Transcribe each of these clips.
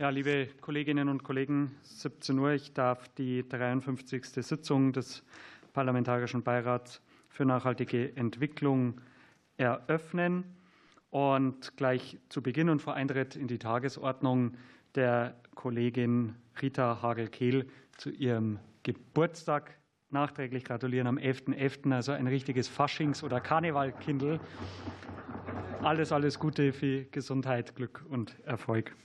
Ja, liebe Kolleginnen und Kollegen, 17 Uhr. Ich darf die 53. Sitzung des Parlamentarischen Beirats für nachhaltige Entwicklung eröffnen und gleich zu Beginn und vor Eintritt in die Tagesordnung der Kollegin Rita Hagel-Kehl zu ihrem Geburtstag nachträglich gratulieren am 11.11., .11., also ein richtiges Faschings- oder Karnevalkindl. Alles, alles Gute für Gesundheit, Glück und Erfolg.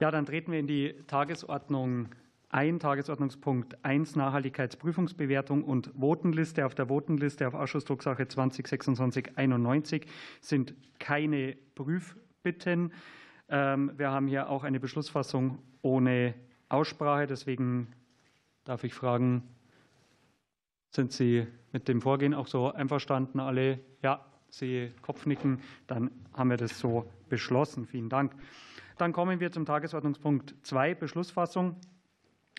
Ja, dann treten wir in die Tagesordnung ein. Tagesordnungspunkt 1, Nachhaltigkeitsprüfungsbewertung und Votenliste. Auf der Votenliste auf Ausschussdrucksache 202691 sind keine Prüfbitten. Ähm, wir haben hier auch eine Beschlussfassung ohne Aussprache. Deswegen darf ich fragen, sind Sie mit dem Vorgehen auch so einverstanden? Alle? Ja, sehe Kopfnicken. Dann haben wir das so beschlossen. Vielen Dank. Dann kommen wir zum Tagesordnungspunkt 2, Beschlussfassung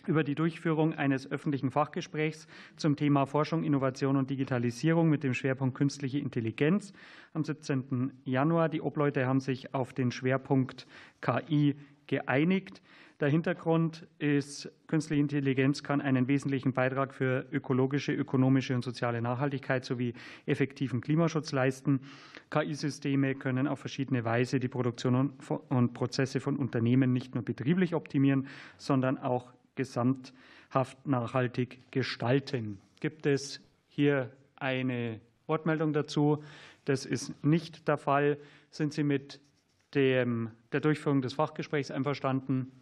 über die Durchführung eines öffentlichen Fachgesprächs zum Thema Forschung, Innovation und Digitalisierung mit dem Schwerpunkt künstliche Intelligenz am 17. Januar. Die Obleute haben sich auf den Schwerpunkt KI geeinigt. Der Hintergrund ist, künstliche Intelligenz kann einen wesentlichen Beitrag für ökologische, ökonomische und soziale Nachhaltigkeit sowie effektiven Klimaschutz leisten. KI-Systeme können auf verschiedene Weise die Produktion und Prozesse von Unternehmen nicht nur betrieblich optimieren, sondern auch gesamthaft nachhaltig gestalten. Gibt es hier eine Wortmeldung dazu? Das ist nicht der Fall. Sind Sie mit dem, der Durchführung des Fachgesprächs einverstanden?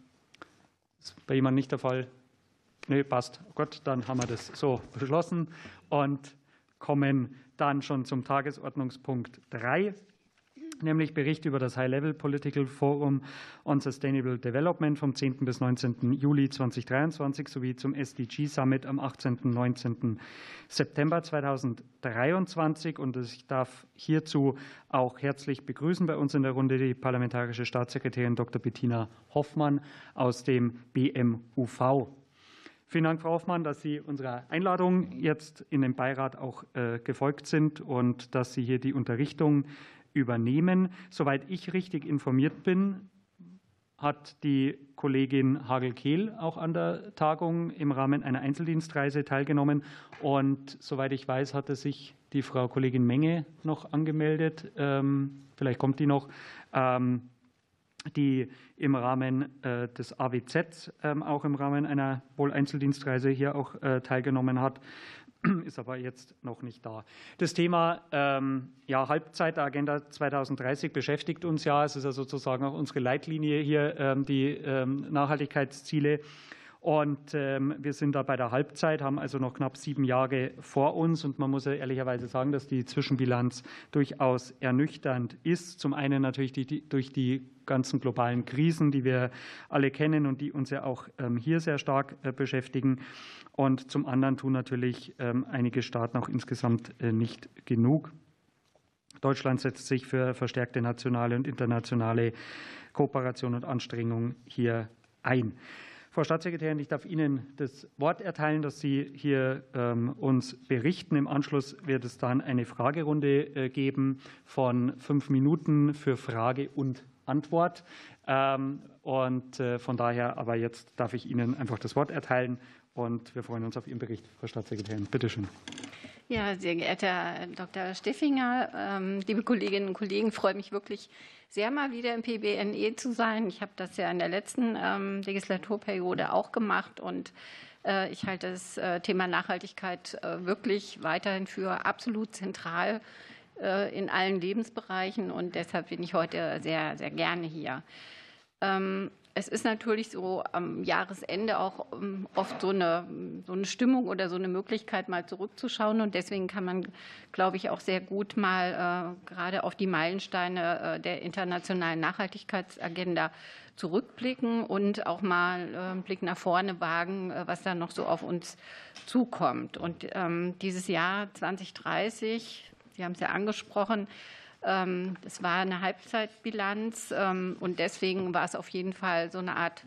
Ist bei jemandem nicht der Fall. Nee, passt. Gut, dann haben wir das so beschlossen und kommen dann schon zum Tagesordnungspunkt 3, nämlich Bericht über das High-Level Political Forum on Sustainable Development vom 10. bis 19. Juli 2023 sowie zum SDG Summit am 18. und 19. September 2023. Und ich darf hierzu auch herzlich begrüßen bei uns in der Runde die parlamentarische Staatssekretärin Dr. Bettina Hoffmann aus dem BMUV. Vielen Dank, Frau Hoffmann, dass Sie unserer Einladung jetzt in den Beirat auch äh, gefolgt sind und dass Sie hier die Unterrichtung übernehmen. Soweit ich richtig informiert bin, hat die Kollegin Hagel-Kehl auch an der Tagung im Rahmen einer Einzeldienstreise teilgenommen. Und soweit ich weiß, hatte sich die Frau Kollegin Menge noch angemeldet. Ähm, vielleicht kommt die noch. Ähm, die im Rahmen äh, des AWZ ähm, auch im Rahmen einer wohl Einzeldienstreise hier auch äh, teilgenommen hat. ist aber jetzt noch nicht da. Das Thema ähm, ja, Halbzeit der Agenda 2030 beschäftigt uns ja. Es ist ja sozusagen auch unsere Leitlinie hier, ähm, die ähm, Nachhaltigkeitsziele. Und wir sind da bei der Halbzeit, haben also noch knapp sieben Jahre vor uns. Und man muss ja ehrlicherweise sagen, dass die Zwischenbilanz durchaus ernüchternd ist. Zum einen natürlich durch die ganzen globalen Krisen, die wir alle kennen und die uns ja auch hier sehr stark äh, beschäftigen. Und zum anderen tun natürlich ähm, einige Staaten auch insgesamt äh, nicht genug. Deutschland setzt sich für verstärkte nationale und internationale Kooperation und Anstrengungen hier ein. Frau Staatssekretärin, ich darf Ihnen das Wort erteilen, dass Sie hier ähm, uns berichten. Im Anschluss wird es dann eine Fragerunde äh, geben von fünf Minuten für Frage und Antwort. Ähm, und äh, von daher aber jetzt darf ich Ihnen einfach das Wort erteilen und wir freuen uns auf Ihren Bericht, Frau Staatssekretärin. Bitte schön. Ja, sehr geehrter Herr Dr. Steffinger, ähm, liebe Kolleginnen und Kollegen, freue mich wirklich sehr, mal wieder im PBNE zu sein. Ich habe das ja in der letzten ähm, Legislaturperiode auch gemacht und äh, ich halte das äh, Thema Nachhaltigkeit äh, wirklich weiterhin für absolut zentral in allen Lebensbereichen und deshalb bin ich heute sehr, sehr gerne hier. Ähm, es ist natürlich so am Jahresende auch ähm, oft so eine, so eine Stimmung oder so eine Möglichkeit, mal zurückzuschauen. Und deswegen kann man, glaube ich, auch sehr gut mal äh, gerade auf die Meilensteine äh, der internationalen Nachhaltigkeitsagenda zurückblicken und auch mal äh, einen Blick nach vorne wagen, was da noch so auf uns zukommt. Und ähm, dieses Jahr 2030, Sie haben es ja angesprochen, ähm, das war eine Halbzeitbilanz ähm, und deswegen war es auf jeden Fall so eine Art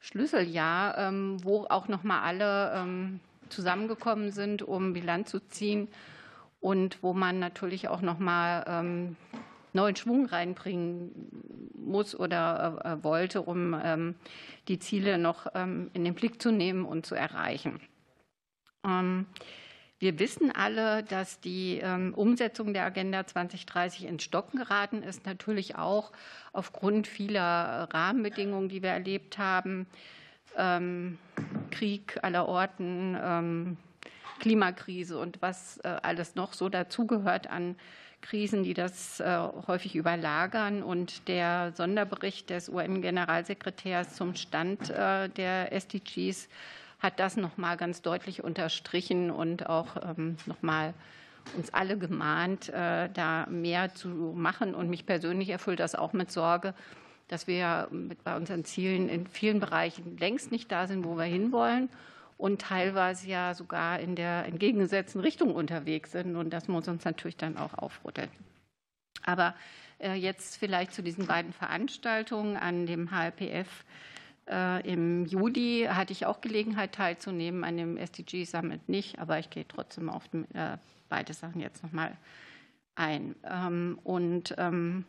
Schlüsseljahr, ähm, wo auch noch mal alle zusammengekommen sind, um Bilanz zu ziehen und wo man natürlich auch noch mal neuen Schwung reinbringen muss oder wollte, um die Ziele noch in den Blick zu nehmen und zu erreichen. Wir wissen alle, dass die ähm, Umsetzung der Agenda 2030 ins Stocken geraten ist, natürlich auch aufgrund vieler Rahmenbedingungen, die wir erlebt haben. Ähm, Krieg aller Orten, ähm, Klimakrise und was äh, alles noch so dazugehört an Krisen, die das äh, häufig überlagern. Und der Sonderbericht des UN-Generalsekretärs zum Stand äh, der SDGs hat das noch mal ganz deutlich unterstrichen und auch ähm, noch mal uns alle gemahnt, äh, da mehr zu machen. Und mich persönlich erfüllt das auch mit Sorge, dass wir bei unseren Zielen in vielen Bereichen längst nicht da sind, wo wir hinwollen und teilweise ja sogar in der entgegengesetzten Richtung unterwegs sind. Und das muss uns natürlich dann auch aufrütteln. Aber äh, jetzt vielleicht zu diesen beiden Veranstaltungen an dem HLPF Im Juli hatte ich auch Gelegenheit teilzunehmen, an dem SDG Summit nicht, aber ich gehe trotzdem auf äh, beide Sachen jetzt nochmal ein. Ähm, und ähm,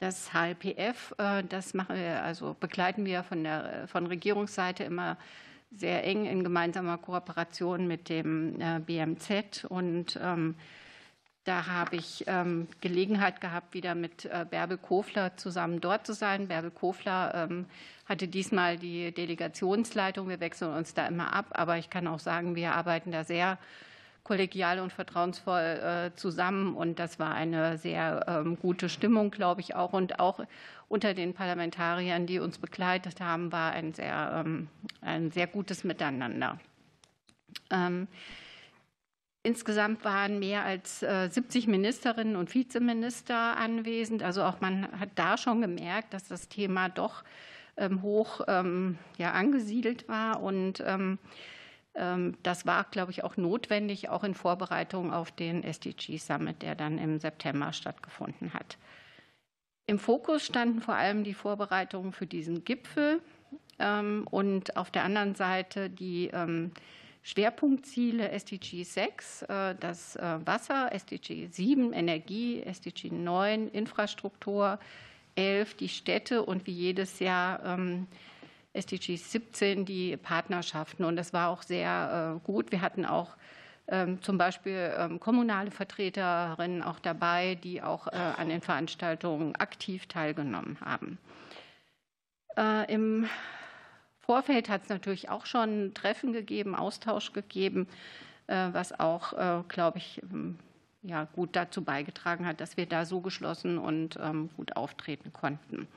das HLPF, äh, das machen wir, also begleiten wir von der von Regierungsseite immer sehr eng in gemeinsamer Kooperation mit dem BMZ und ähm, da habe ich ähm, Gelegenheit gehabt, wieder mit äh, Bärbel Kofler zusammen dort zu sein. Bärbel Kofler ähm, hatte diesmal die Delegationsleitung. Wir wechseln uns da immer ab, aber ich kann auch sagen, wir arbeiten da sehr kollegial und vertrauensvoll äh, zusammen. Und das war eine sehr ähm, gute Stimmung, glaube ich auch. Und auch unter den Parlamentariern, die uns begleitet haben, war ein sehr, ein sehr gutes Miteinander. Insgesamt waren mehr als 70 äh, Ministerinnen und Vizeminister anwesend. Also auch man hat da schon gemerkt, dass das Thema doch ähm, hoch ähm, ja, angesiedelt war. Und ähm, das war, glaube ich, auch notwendig, auch in Vorbereitung auf den SDG Summit, der dann im September stattgefunden hat. Im Fokus standen vor allem die Vorbereitungen für diesen Gipfel und auf der anderen Seite die Schwerpunktziele SDG 6, äh, das äh, Wasser, SDG 7 Energie, SDG 9 Infrastruktur, 11 die Städte und wie jedes Jahr ähm, SDG 17 die Partnerschaften. Und das war auch sehr äh, gut. Wir hatten auch ähm, zum Beispiel ähm, kommunale Vertreterinnen auch dabei, die auch an den Veranstaltungen aktiv teilgenommen haben. Im Vorfeld hat es natürlich auch schon Treffen gegeben, Austausch gegeben, äh, was auch, äh, glaube ich, ähm, ja, gut dazu beigetragen hat, dass wir da so geschlossen und ähm, gut auftreten konnten.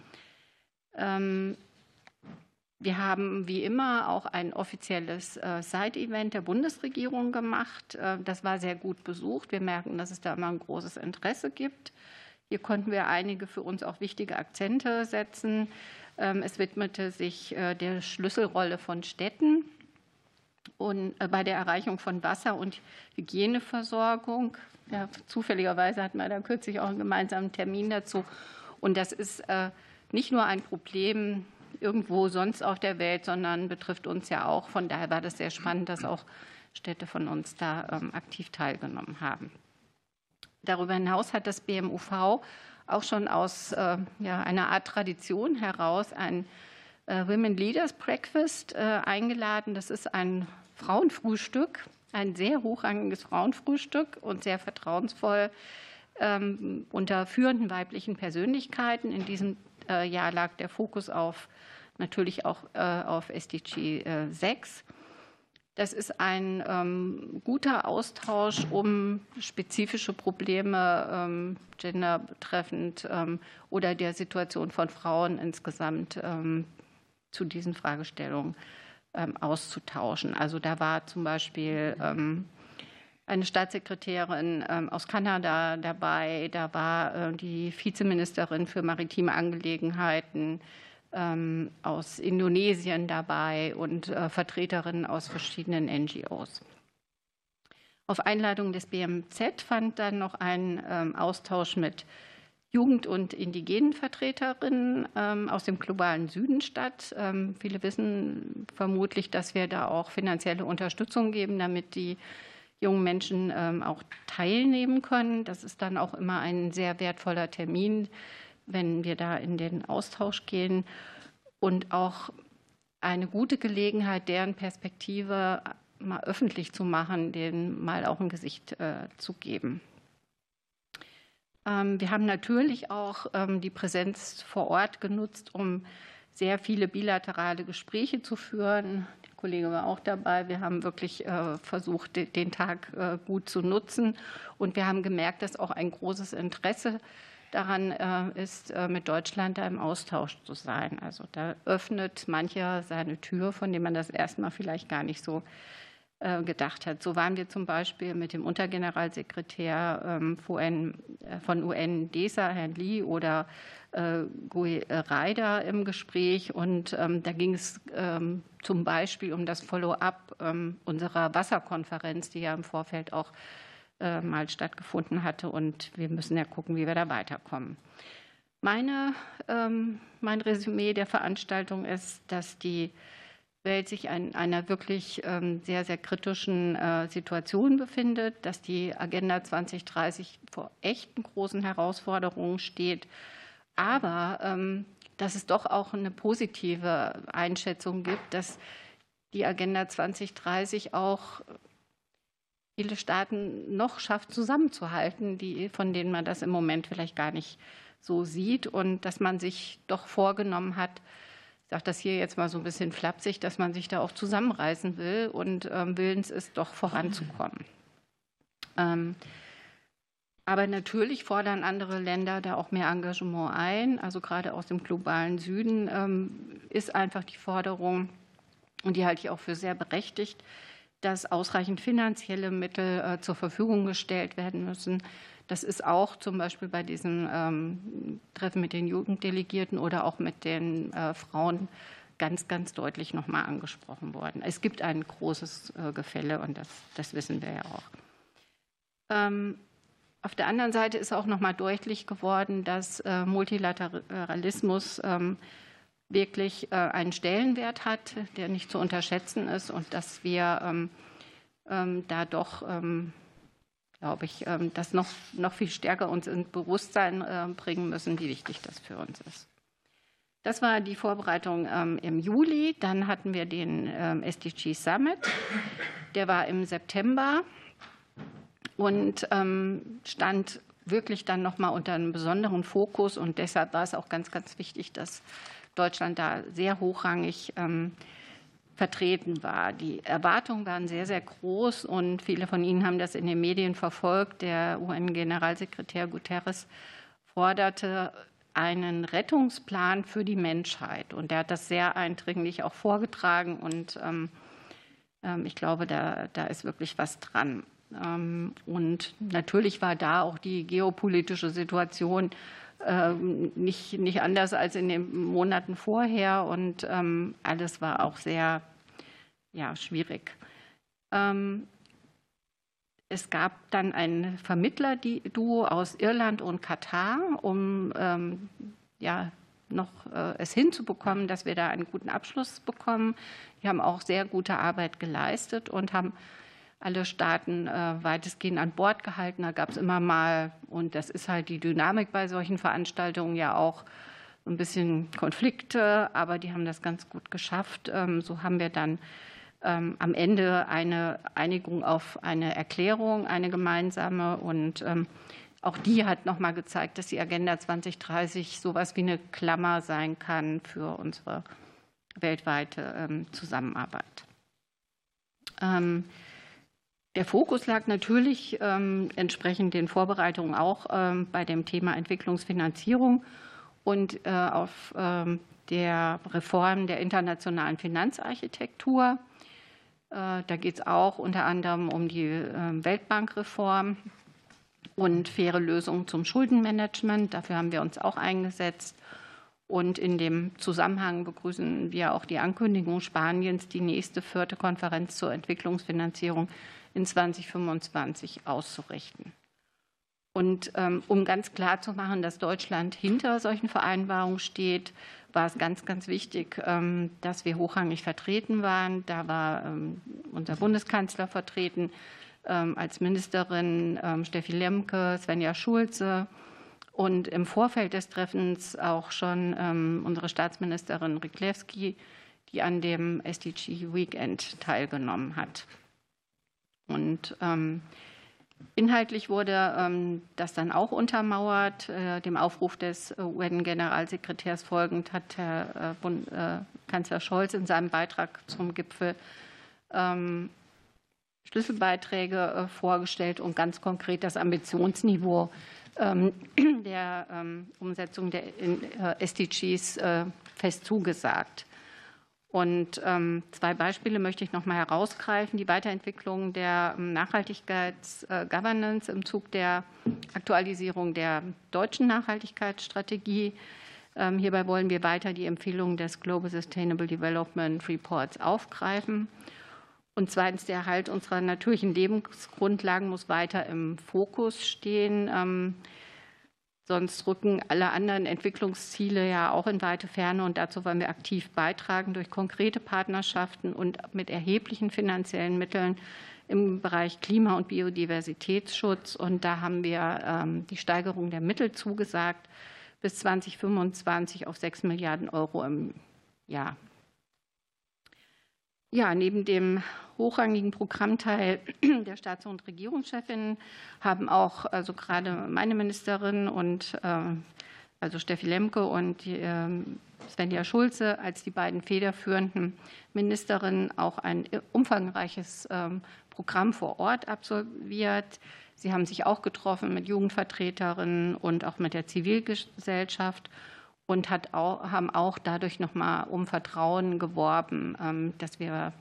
Ähm, wir haben wie immer auch ein offizielles äh, Side-Event der Bundesregierung gemacht. Das war sehr gut besucht. Wir merken, dass es da immer ein großes Interesse gibt. Hier konnten wir einige für uns auch wichtige Akzente setzen. Ähm, es widmete sich äh, der Schlüsselrolle von Städten und äh, bei der Erreichung von Wasser- und Hygieneversorgung. Ja, zufälligerweise hatten wir da kürzlich auch einen gemeinsamen Termin dazu. Und das ist äh, nicht nur ein Problem irgendwo sonst auf der Welt, sondern betrifft uns ja auch. Von daher war das sehr spannend, dass auch Städte von uns da ähm, aktiv teilgenommen haben. Darüber hinaus hat das BMUV auch schon aus äh, ja, einer Art Tradition heraus ein äh, Women Leaders Breakfast äh, eingeladen. Das ist ein Frauenfrühstück, ein sehr hochrangiges Frauenfrühstück und sehr vertrauensvoll ähm, unter führenden weiblichen Persönlichkeiten. In diesem Jahr lag der Fokus auf natürlich auch auf SDG 6. Das ist ein ähm, guter Austausch, um spezifische Probleme ähm, gender betreffend ähm, oder der Situation von Frauen insgesamt ähm, zu diesen Fragestellungen ähm, auszutauschen. Also da war zum Beispiel ähm, eine Staatssekretärin aus Kanada dabei, da war äh, die Vizeministerin für maritime Angelegenheiten, aus Indonesien dabei und äh, Vertreterinnen aus verschiedenen NGOs. Auf Einladung des BMZ fand dann noch ein ähm, Austausch mit Jugend- und indigenen Vertreterinnen ähm, aus dem globalen Süden statt. Viele wissen vermutlich, dass wir da auch finanzielle Unterstützung geben, damit die jungen Menschen ähm, auch teilnehmen können. Das ist dann auch immer ein sehr wertvoller Termin, wenn wir da in den Austausch gehen und auch eine gute Gelegenheit, deren Perspektive mal öffentlich zu machen, denen mal auch ein Gesicht äh, zu geben. Ähm, wir haben natürlich auch ähm, die Präsenz vor Ort genutzt, um sehr viele bilaterale Gespräche zu führen. Der Kollege war auch dabei. Wir haben wirklich äh, versucht, den Tag äh, gut zu nutzen. Und wir haben gemerkt, dass auch ein großes Interesse daran äh, ist, mit Deutschland da im Austausch zu sein. Also da öffnet mancher seine Tür, von dem man das erstmal vielleicht gar nicht so gedacht hat. So waren wir zum Beispiel mit dem Untergeneralsekretär ähm, von UN DESA, Herrn Lee, oder äh, Gui Reider im Gespräch und ähm, da ging es ähm, zum Beispiel um das Follow-up unserer Wasserkonferenz, die ja im Vorfeld auch äh, mal stattgefunden hatte und wir müssen ja gucken, wie wir da weiterkommen. Meine, mein Resümee der Veranstaltung ist, dass die Welt sich in einer wirklich sehr, sehr kritischen äh, Situation befindet, dass die Agenda 2030 vor echten großen Herausforderungen steht aber ähm, dass es doch auch eine positive Einschätzung gibt, dass die Agenda 2030 auch viele Staaten noch schafft, zusammenzuhalten, die, von denen man das im Moment vielleicht gar nicht so sieht und dass man sich doch vorgenommen hat, ich sage das hier jetzt mal so ein bisschen flapsig, dass man sich da auch zusammenreißen will und ähm, willens ist, doch voranzukommen. Ähm, aber natürlich fordern andere Länder da auch mehr Engagement ein. Also gerade aus dem globalen Süden ähm, ist einfach die Forderung, und die halte ich auch für sehr berechtigt, dass ausreichend finanzielle Mittel äh, zur Verfügung gestellt werden müssen. Das ist auch zum Beispiel bei diesem ähm, Treffen mit den Jugenddelegierten oder auch mit den äh, Frauen ganz, ganz deutlich nochmal angesprochen worden. Es gibt ein großes äh, Gefälle und das, das wissen wir ja auch. Ähm, auf der anderen Seite ist auch noch mal deutlich geworden, dass Multilateralismus ähm, wirklich äh, einen Stellenwert hat, der nicht zu unterschätzen ist und dass wir ähm, ähm, da doch, glaube ich, das noch, noch viel stärker uns ins Bewusstsein äh, bringen müssen, wie wichtig das für uns ist. Das war die Vorbereitung im Juli. Dann hatten wir den SDG Summit. Der war im September und ähm, stand wirklich dann nochmal unter einem besonderen Fokus. Und deshalb war es auch ganz, ganz wichtig, dass Deutschland da sehr hochrangig ähm, vertreten war. Die Erwartungen waren sehr, sehr groß und viele von Ihnen haben das in den Medien verfolgt. Der UN-Generalsekretär Guterres forderte einen Rettungsplan für die Menschheit. Und er hat das sehr eindringlich auch vorgetragen. Und ähm, ich glaube, da, da ist wirklich was dran. Ähm, und natürlich war da auch die geopolitische Situation ähm, nicht, nicht anders als in den Monaten vorher. Und ähm, alles war auch sehr ja, schwierig. Es gab dann ein Vermittlerduo aus Irland und Katar, um ja, noch äh, es hinzubekommen, dass wir da einen guten Abschluss bekommen. Die haben auch sehr gute Arbeit geleistet und haben alle Staaten äh, weitestgehend an Bord gehalten. Da gab es immer mal, und das ist halt die Dynamik bei solchen Veranstaltungen ja auch, ein bisschen Konflikte, aber die haben das ganz gut geschafft. Ähm, so haben wir dann ähm, am Ende eine Einigung auf eine Erklärung, eine gemeinsame. Und ähm, auch die hat noch mal gezeigt, dass die Agenda 2030 so etwas wie eine Klammer sein kann für unsere weltweite Zusammenarbeit. Der Fokus lag natürlich ähm, entsprechend den Vorbereitungen auch ähm, bei dem Thema Entwicklungsfinanzierung und äh, auf ähm, der Reform der internationalen Finanzarchitektur. Äh, da geht es auch unter anderem um die äh, Weltbankreform und faire Lösungen zum Schuldenmanagement. Dafür haben wir uns auch eingesetzt. Und in dem Zusammenhang begrüßen wir auch die Ankündigung Spaniens, die nächste vierte Konferenz zur Entwicklungsfinanzierung in 2025 auszurichten. Und ähm, um ganz klar zu machen, dass Deutschland hinter solchen Vereinbarungen steht, war es ganz, ganz wichtig, ähm, dass wir hochrangig vertreten waren. Da war ähm, unser Bundeskanzler vertreten, als Ministerin Steffi Lemke, Svenja Schulze und im Vorfeld des Treffens auch schon unsere Staatsministerin Riklewski, die an dem SDG Weekend teilgenommen hat. Und ähm, inhaltlich wurde ähm, das dann auch untermauert. Äh, dem Aufruf des UN-Generalsekretärs folgend hat Herr äh, äh, Kanzler Scholz in seinem Beitrag zum Gipfel ähm, Schlüsselbeiträge äh, vorgestellt und ganz konkret das Ambitionsniveau der Umsetzung der äh, SDGs äh, fest zugesagt. Und ähm, zwei Beispiele möchte ich noch mal herausgreifen. Die Weiterentwicklung der Nachhaltigkeitsgovernance im Zug der Aktualisierung der deutschen Nachhaltigkeitsstrategie. Hierbei wollen wir weiter die Empfehlungen des Global Sustainable Development Reports aufgreifen. Und zweitens, der Erhalt unserer natürlichen Lebensgrundlagen muss weiter im Fokus stehen. Ähm, sonst rücken alle anderen Entwicklungsziele ja auch in weite Ferne. Und dazu wollen wir aktiv beitragen durch konkrete Partnerschaften und mit erheblichen finanziellen Mitteln im Bereich Klima- und Biodiversitätsschutz. Und da haben wir ähm, die Steigerung der Mittel zugesagt bis 2025 auf 6 Milliarden Euro im Jahr. Ja, neben dem hochrangigen Programmteil der Staats- und Regierungschefinnen haben auch also gerade meine Ministerin und äh, also Steffi Lemke und äh, Svenja Schulze als die beiden federführenden Ministerinnen auch ein umfangreiches äh, Programm vor Ort absolviert. Sie haben sich auch getroffen mit Jugendvertreterinnen und auch mit der Zivilgesellschaft und hat auch, haben auch dadurch nochmal um Vertrauen geworben, ähm, dass wir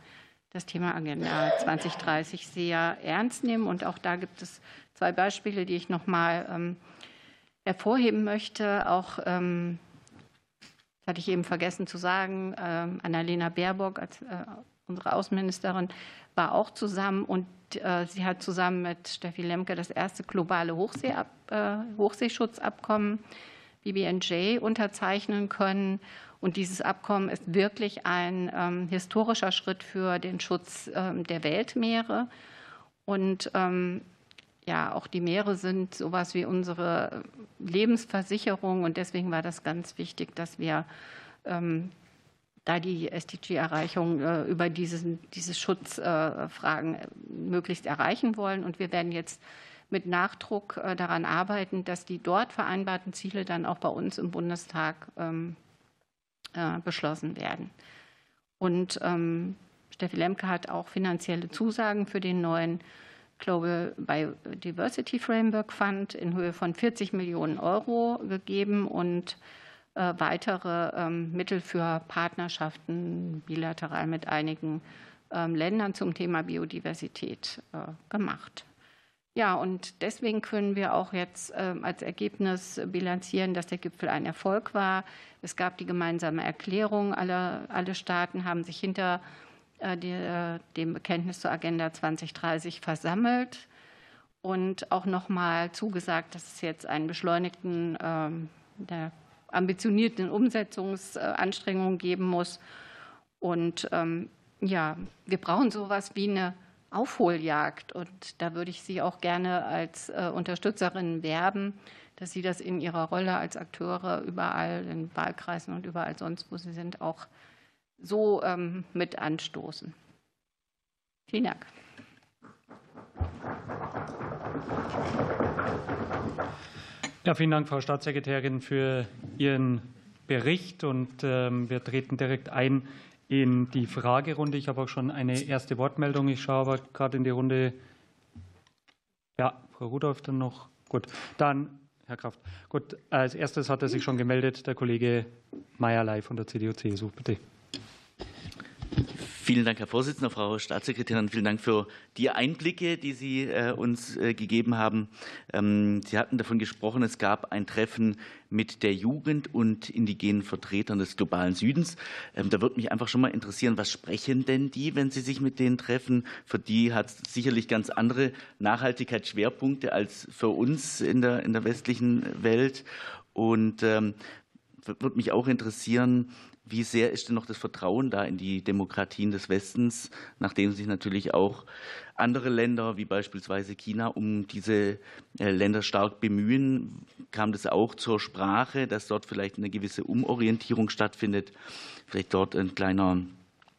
das Thema Agenda 2030 sehr ernst nehmen. Und auch da gibt es zwei Beispiele, die ich nochmal ähm, hervorheben möchte. Auch ähm, das hatte ich eben vergessen zu sagen, Annalena Baerbock als äh, unsere Außenministerin war auch zusammen und äh, sie hat zusammen mit Steffi Lemke das erste globale Hochseeab, äh, Hochseeschutzabkommen BBNJ unterzeichnen können. Und dieses Abkommen ist wirklich ein ähm, historischer Schritt für den Schutz ähm, der Weltmeere. Und ähm, ja, auch die Meere sind sowas wie unsere Lebensversicherung. Und deswegen war das ganz wichtig, dass wir ähm, da die SDG-Erreichung äh, über diesen, diese Schutzfragen äh, möglichst erreichen wollen. Und wir werden jetzt mit Nachdruck äh, daran arbeiten, dass die dort vereinbarten Ziele dann auch bei uns im Bundestag ähm, äh, beschlossen werden. Und ähm, Steffi Lemke hat auch finanzielle Zusagen für den neuen Global Biodiversity Framework Fund in Höhe von 40 Millionen Euro gegeben und äh, weitere ähm, Mittel für Partnerschaften bilateral mit einigen Ländern zum Thema Biodiversität gemacht. Ja, und deswegen können wir auch jetzt ähm, als Ergebnis bilanzieren, dass der Gipfel ein Erfolg war. Es gab die gemeinsame Erklärung. Alle, alle Staaten haben sich hinter äh, äh, dem Bekenntnis zur Agenda 2030 versammelt und auch noch mal zugesagt, dass es jetzt einen beschleunigten, ähm, der ambitionierten Umsetzungsanstrengungen geben muss. Und ähm, ja, wir brauchen sowas wie eine Aufholjagd. Und da würde ich Sie auch gerne als äh, Unterstützerin werben, dass Sie das in Ihrer Rolle als Akteure überall in Wahlkreisen und überall sonst, wo Sie sind, auch so ähm, mit anstoßen. Vielen Dank. Ja, vielen Dank, Frau Staatssekretärin, für Ihren Bericht. Und ähm, wir treten direkt ein in die Fragerunde. Ich habe auch schon eine erste Wortmeldung. Ich schaue aber gerade in die Runde. Ja, Frau Rudolph dann noch. Gut, dann Herr Kraft. Gut, als erstes hat er sich schon gemeldet, der Kollege Meierlei von der CDU-CSU. Bitte. Vielen Dank, Herr Vorsitzender, Frau Staatssekretärin. Vielen Dank für die Einblicke, die Sie äh, uns äh, gegeben haben. Ähm, Sie hatten davon gesprochen, es gab ein Treffen mit der Jugend und indigenen Vertretern des globalen Südens. Ähm, da würde mich einfach schon mal interessieren, was sprechen denn die, wenn Sie sich mit denen treffen? Für die hat es sicherlich ganz andere Nachhaltigkeitsschwerpunkte als für uns in der, in der westlichen Welt. Und ähm, würde mich auch interessieren, Wie sehr ist denn noch das Vertrauen da in die Demokratien des Westens, nachdem sich natürlich auch andere Länder wie beispielsweise China um diese äh, Länder stark bemühen? Kam das auch zur Sprache, dass dort vielleicht eine gewisse Umorientierung stattfindet? Vielleicht dort ein kleiner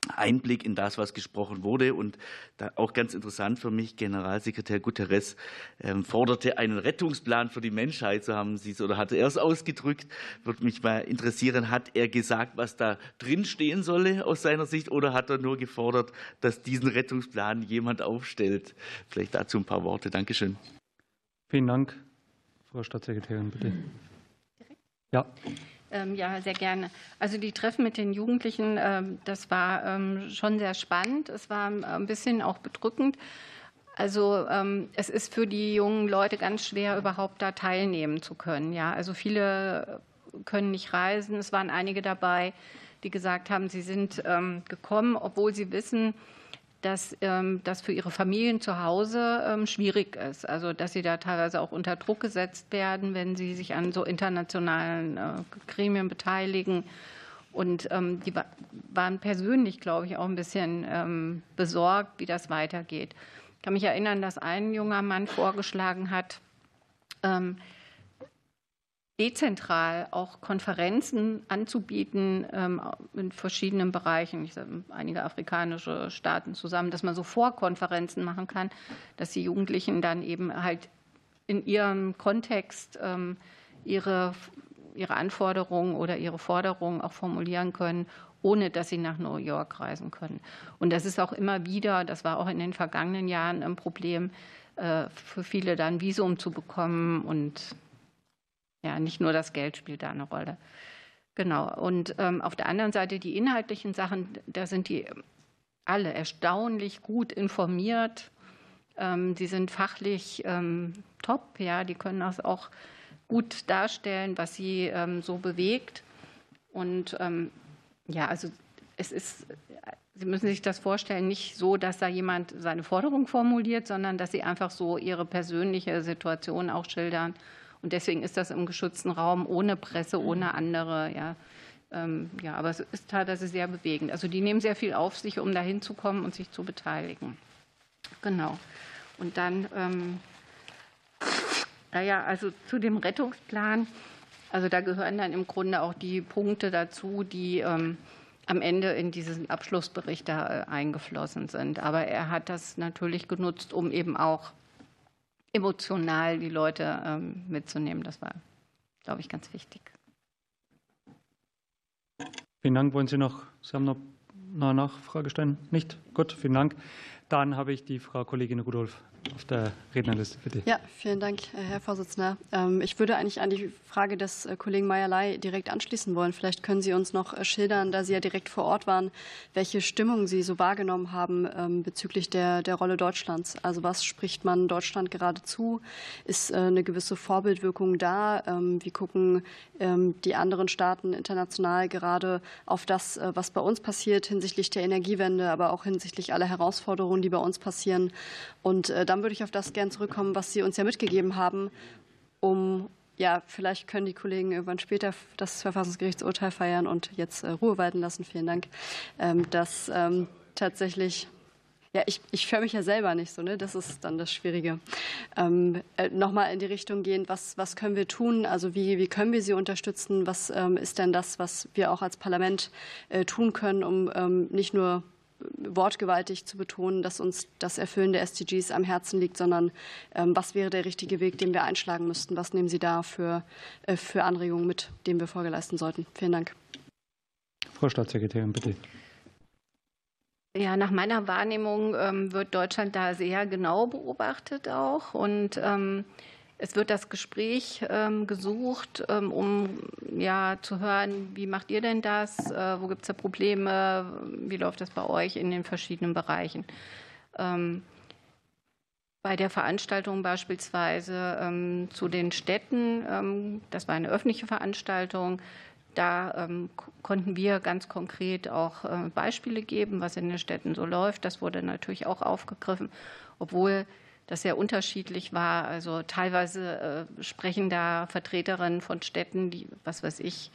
Einblick in das, was gesprochen wurde. Und da auch ganz interessant für mich, Generalsekretär Guterres ähm, forderte einen Rettungsplan für die Menschheit, so haben Sie es oder hatte er es ausgedrückt. Würde mich mal interessieren, hat er gesagt, was da drin stehen solle aus seiner Sicht oder hat er nur gefordert, dass diesen Rettungsplan jemand aufstellt? Vielleicht dazu ein paar Worte. Dankeschön. Vielen Dank. Frau Staatssekretärin, bitte. Ja. Ähm, ja, sehr gerne. Also die Treffen mit den Jugendlichen, ähm, das war ähm, schon sehr spannend. Es war ein bisschen auch bedrückend. Also es ist für die jungen Leute ganz schwer, überhaupt da teilnehmen zu können. Ja, also viele können nicht reisen. Es waren einige dabei, die gesagt haben, sie sind gekommen, obwohl sie wissen, dass ähm, das für ihre Familien zu Hause ähm, schwierig ist. Also dass sie da teilweise auch unter Druck gesetzt werden, wenn sie sich an so internationalen äh, Gremien beteiligen. Und ähm, die waren persönlich, glaube ich, auch ein bisschen besorgt, wie das weitergeht. Ich kann mich erinnern, dass ein junger Mann vorgeschlagen hat, dezentral auch Konferenzen anzubieten ähm, in verschiedenen Bereichen, ich sage, einige afrikanische Staaten zusammen, dass man so Vorkonferenzen machen kann, dass die Jugendlichen dann eben halt in ihrem Kontext ähm, ihre, ihre Anforderungen oder ihre Forderungen auch formulieren können, ohne dass sie nach New York reisen können. Und das ist auch immer wieder, das war auch in den vergangenen Jahren ein Problem, äh, für viele dann Visum zu bekommen und ja, nicht nur das Geld spielt da eine Rolle. Genau. Und ähm, auf der anderen Seite die inhaltlichen Sachen, da sind die alle erstaunlich gut informiert. Ähm, die sind fachlich ähm, top, ja, die können das auch gut darstellen, was sie ähm, so bewegt. Und ähm, ja, also es ist, Sie müssen sich das vorstellen, nicht so, dass da jemand seine Forderung formuliert, sondern dass sie einfach so ihre persönliche Situation auch schildern und deswegen ist das im geschützten Raum ohne Presse, ohne andere. Ja. Ähm, ja, aber es ist teilweise sehr bewegend. Also die nehmen sehr viel auf sich, um da hinzukommen und sich zu beteiligen. Genau. Und dann, ähm, naja, also zu dem Rettungsplan, also da gehören dann im Grunde auch die Punkte dazu, die ähm, am Ende in diesen Abschlussbericht da äh, eingeflossen sind. Aber er hat das natürlich genutzt, um eben auch emotional die Leute ähm, mitzunehmen. Das war, glaube ich, ganz wichtig. Vielen Dank. Wollen Sie noch, Sie haben noch eine Nachfrage stellen? Nicht? Gut, vielen Dank. Dann habe ich die Frau Kollegin Rudolph auf der Rednerliste, bitte. Ja, vielen Dank, Herr Vorsitzender. Ähm, ich würde eigentlich an die Frage des äh, Kollegen Meierlei direkt anschließen wollen. Vielleicht können Sie uns noch äh, schildern, da Sie ja direkt vor Ort waren, welche Stimmung Sie so wahrgenommen haben ähm, bezüglich der, der Rolle Deutschlands. Also was spricht man Deutschland gerade zu? Ist äh, eine gewisse Vorbildwirkung da? Ähm, wie gucken die anderen Staaten international gerade auf das, was bei uns passiert hinsichtlich der Energiewende, aber auch hinsichtlich aller Herausforderungen, die bei uns passieren? Und dann würde ich auf das gern zurückkommen, was Sie uns ja mitgegeben haben, um ja, vielleicht können die Kollegen irgendwann später das Verfassungsgerichtsurteil feiern und jetzt äh, Ruhe walten lassen. Vielen Dank. Ähm, dass ähm, tatsächlich ja, ich, ich höre mich ja selber nicht so, ne? Das ist dann das Schwierige. Ähm, äh, Nochmal in die Richtung gehen, was, was können wir tun? Also wie, wie können wir sie unterstützen? Was ist denn das, was wir auch als Parlament äh, tun können, um nicht nur wortgewaltig zu betonen, dass uns das Erfüllen der SDGs am Herzen liegt, sondern ähm, was wäre der richtige Weg, den wir einschlagen müssten? Was nehmen Sie da für, äh, für Anregungen mit, den wir Folge leisten sollten? Vielen Dank. Frau Staatssekretärin, bitte. Ja, nach meiner Wahrnehmung ähm, wird Deutschland da sehr genau beobachtet auch und ähm, es wird das Gespräch ähm, gesucht, ähm, um ja, zu hören, wie macht ihr denn das? Äh, wo gibt es da Probleme? Wie läuft das bei euch in den verschiedenen Bereichen? Ähm, bei der Veranstaltung beispielsweise zu den Städten, das war eine öffentliche Veranstaltung, da konnten wir ganz konkret auch äh, Beispiele geben, was in den Städten so läuft. Das wurde natürlich auch aufgegriffen, obwohl das sehr unterschiedlich war. Also teilweise äh, sprechen da Vertreterinnen von Städten, die, was weiß ich,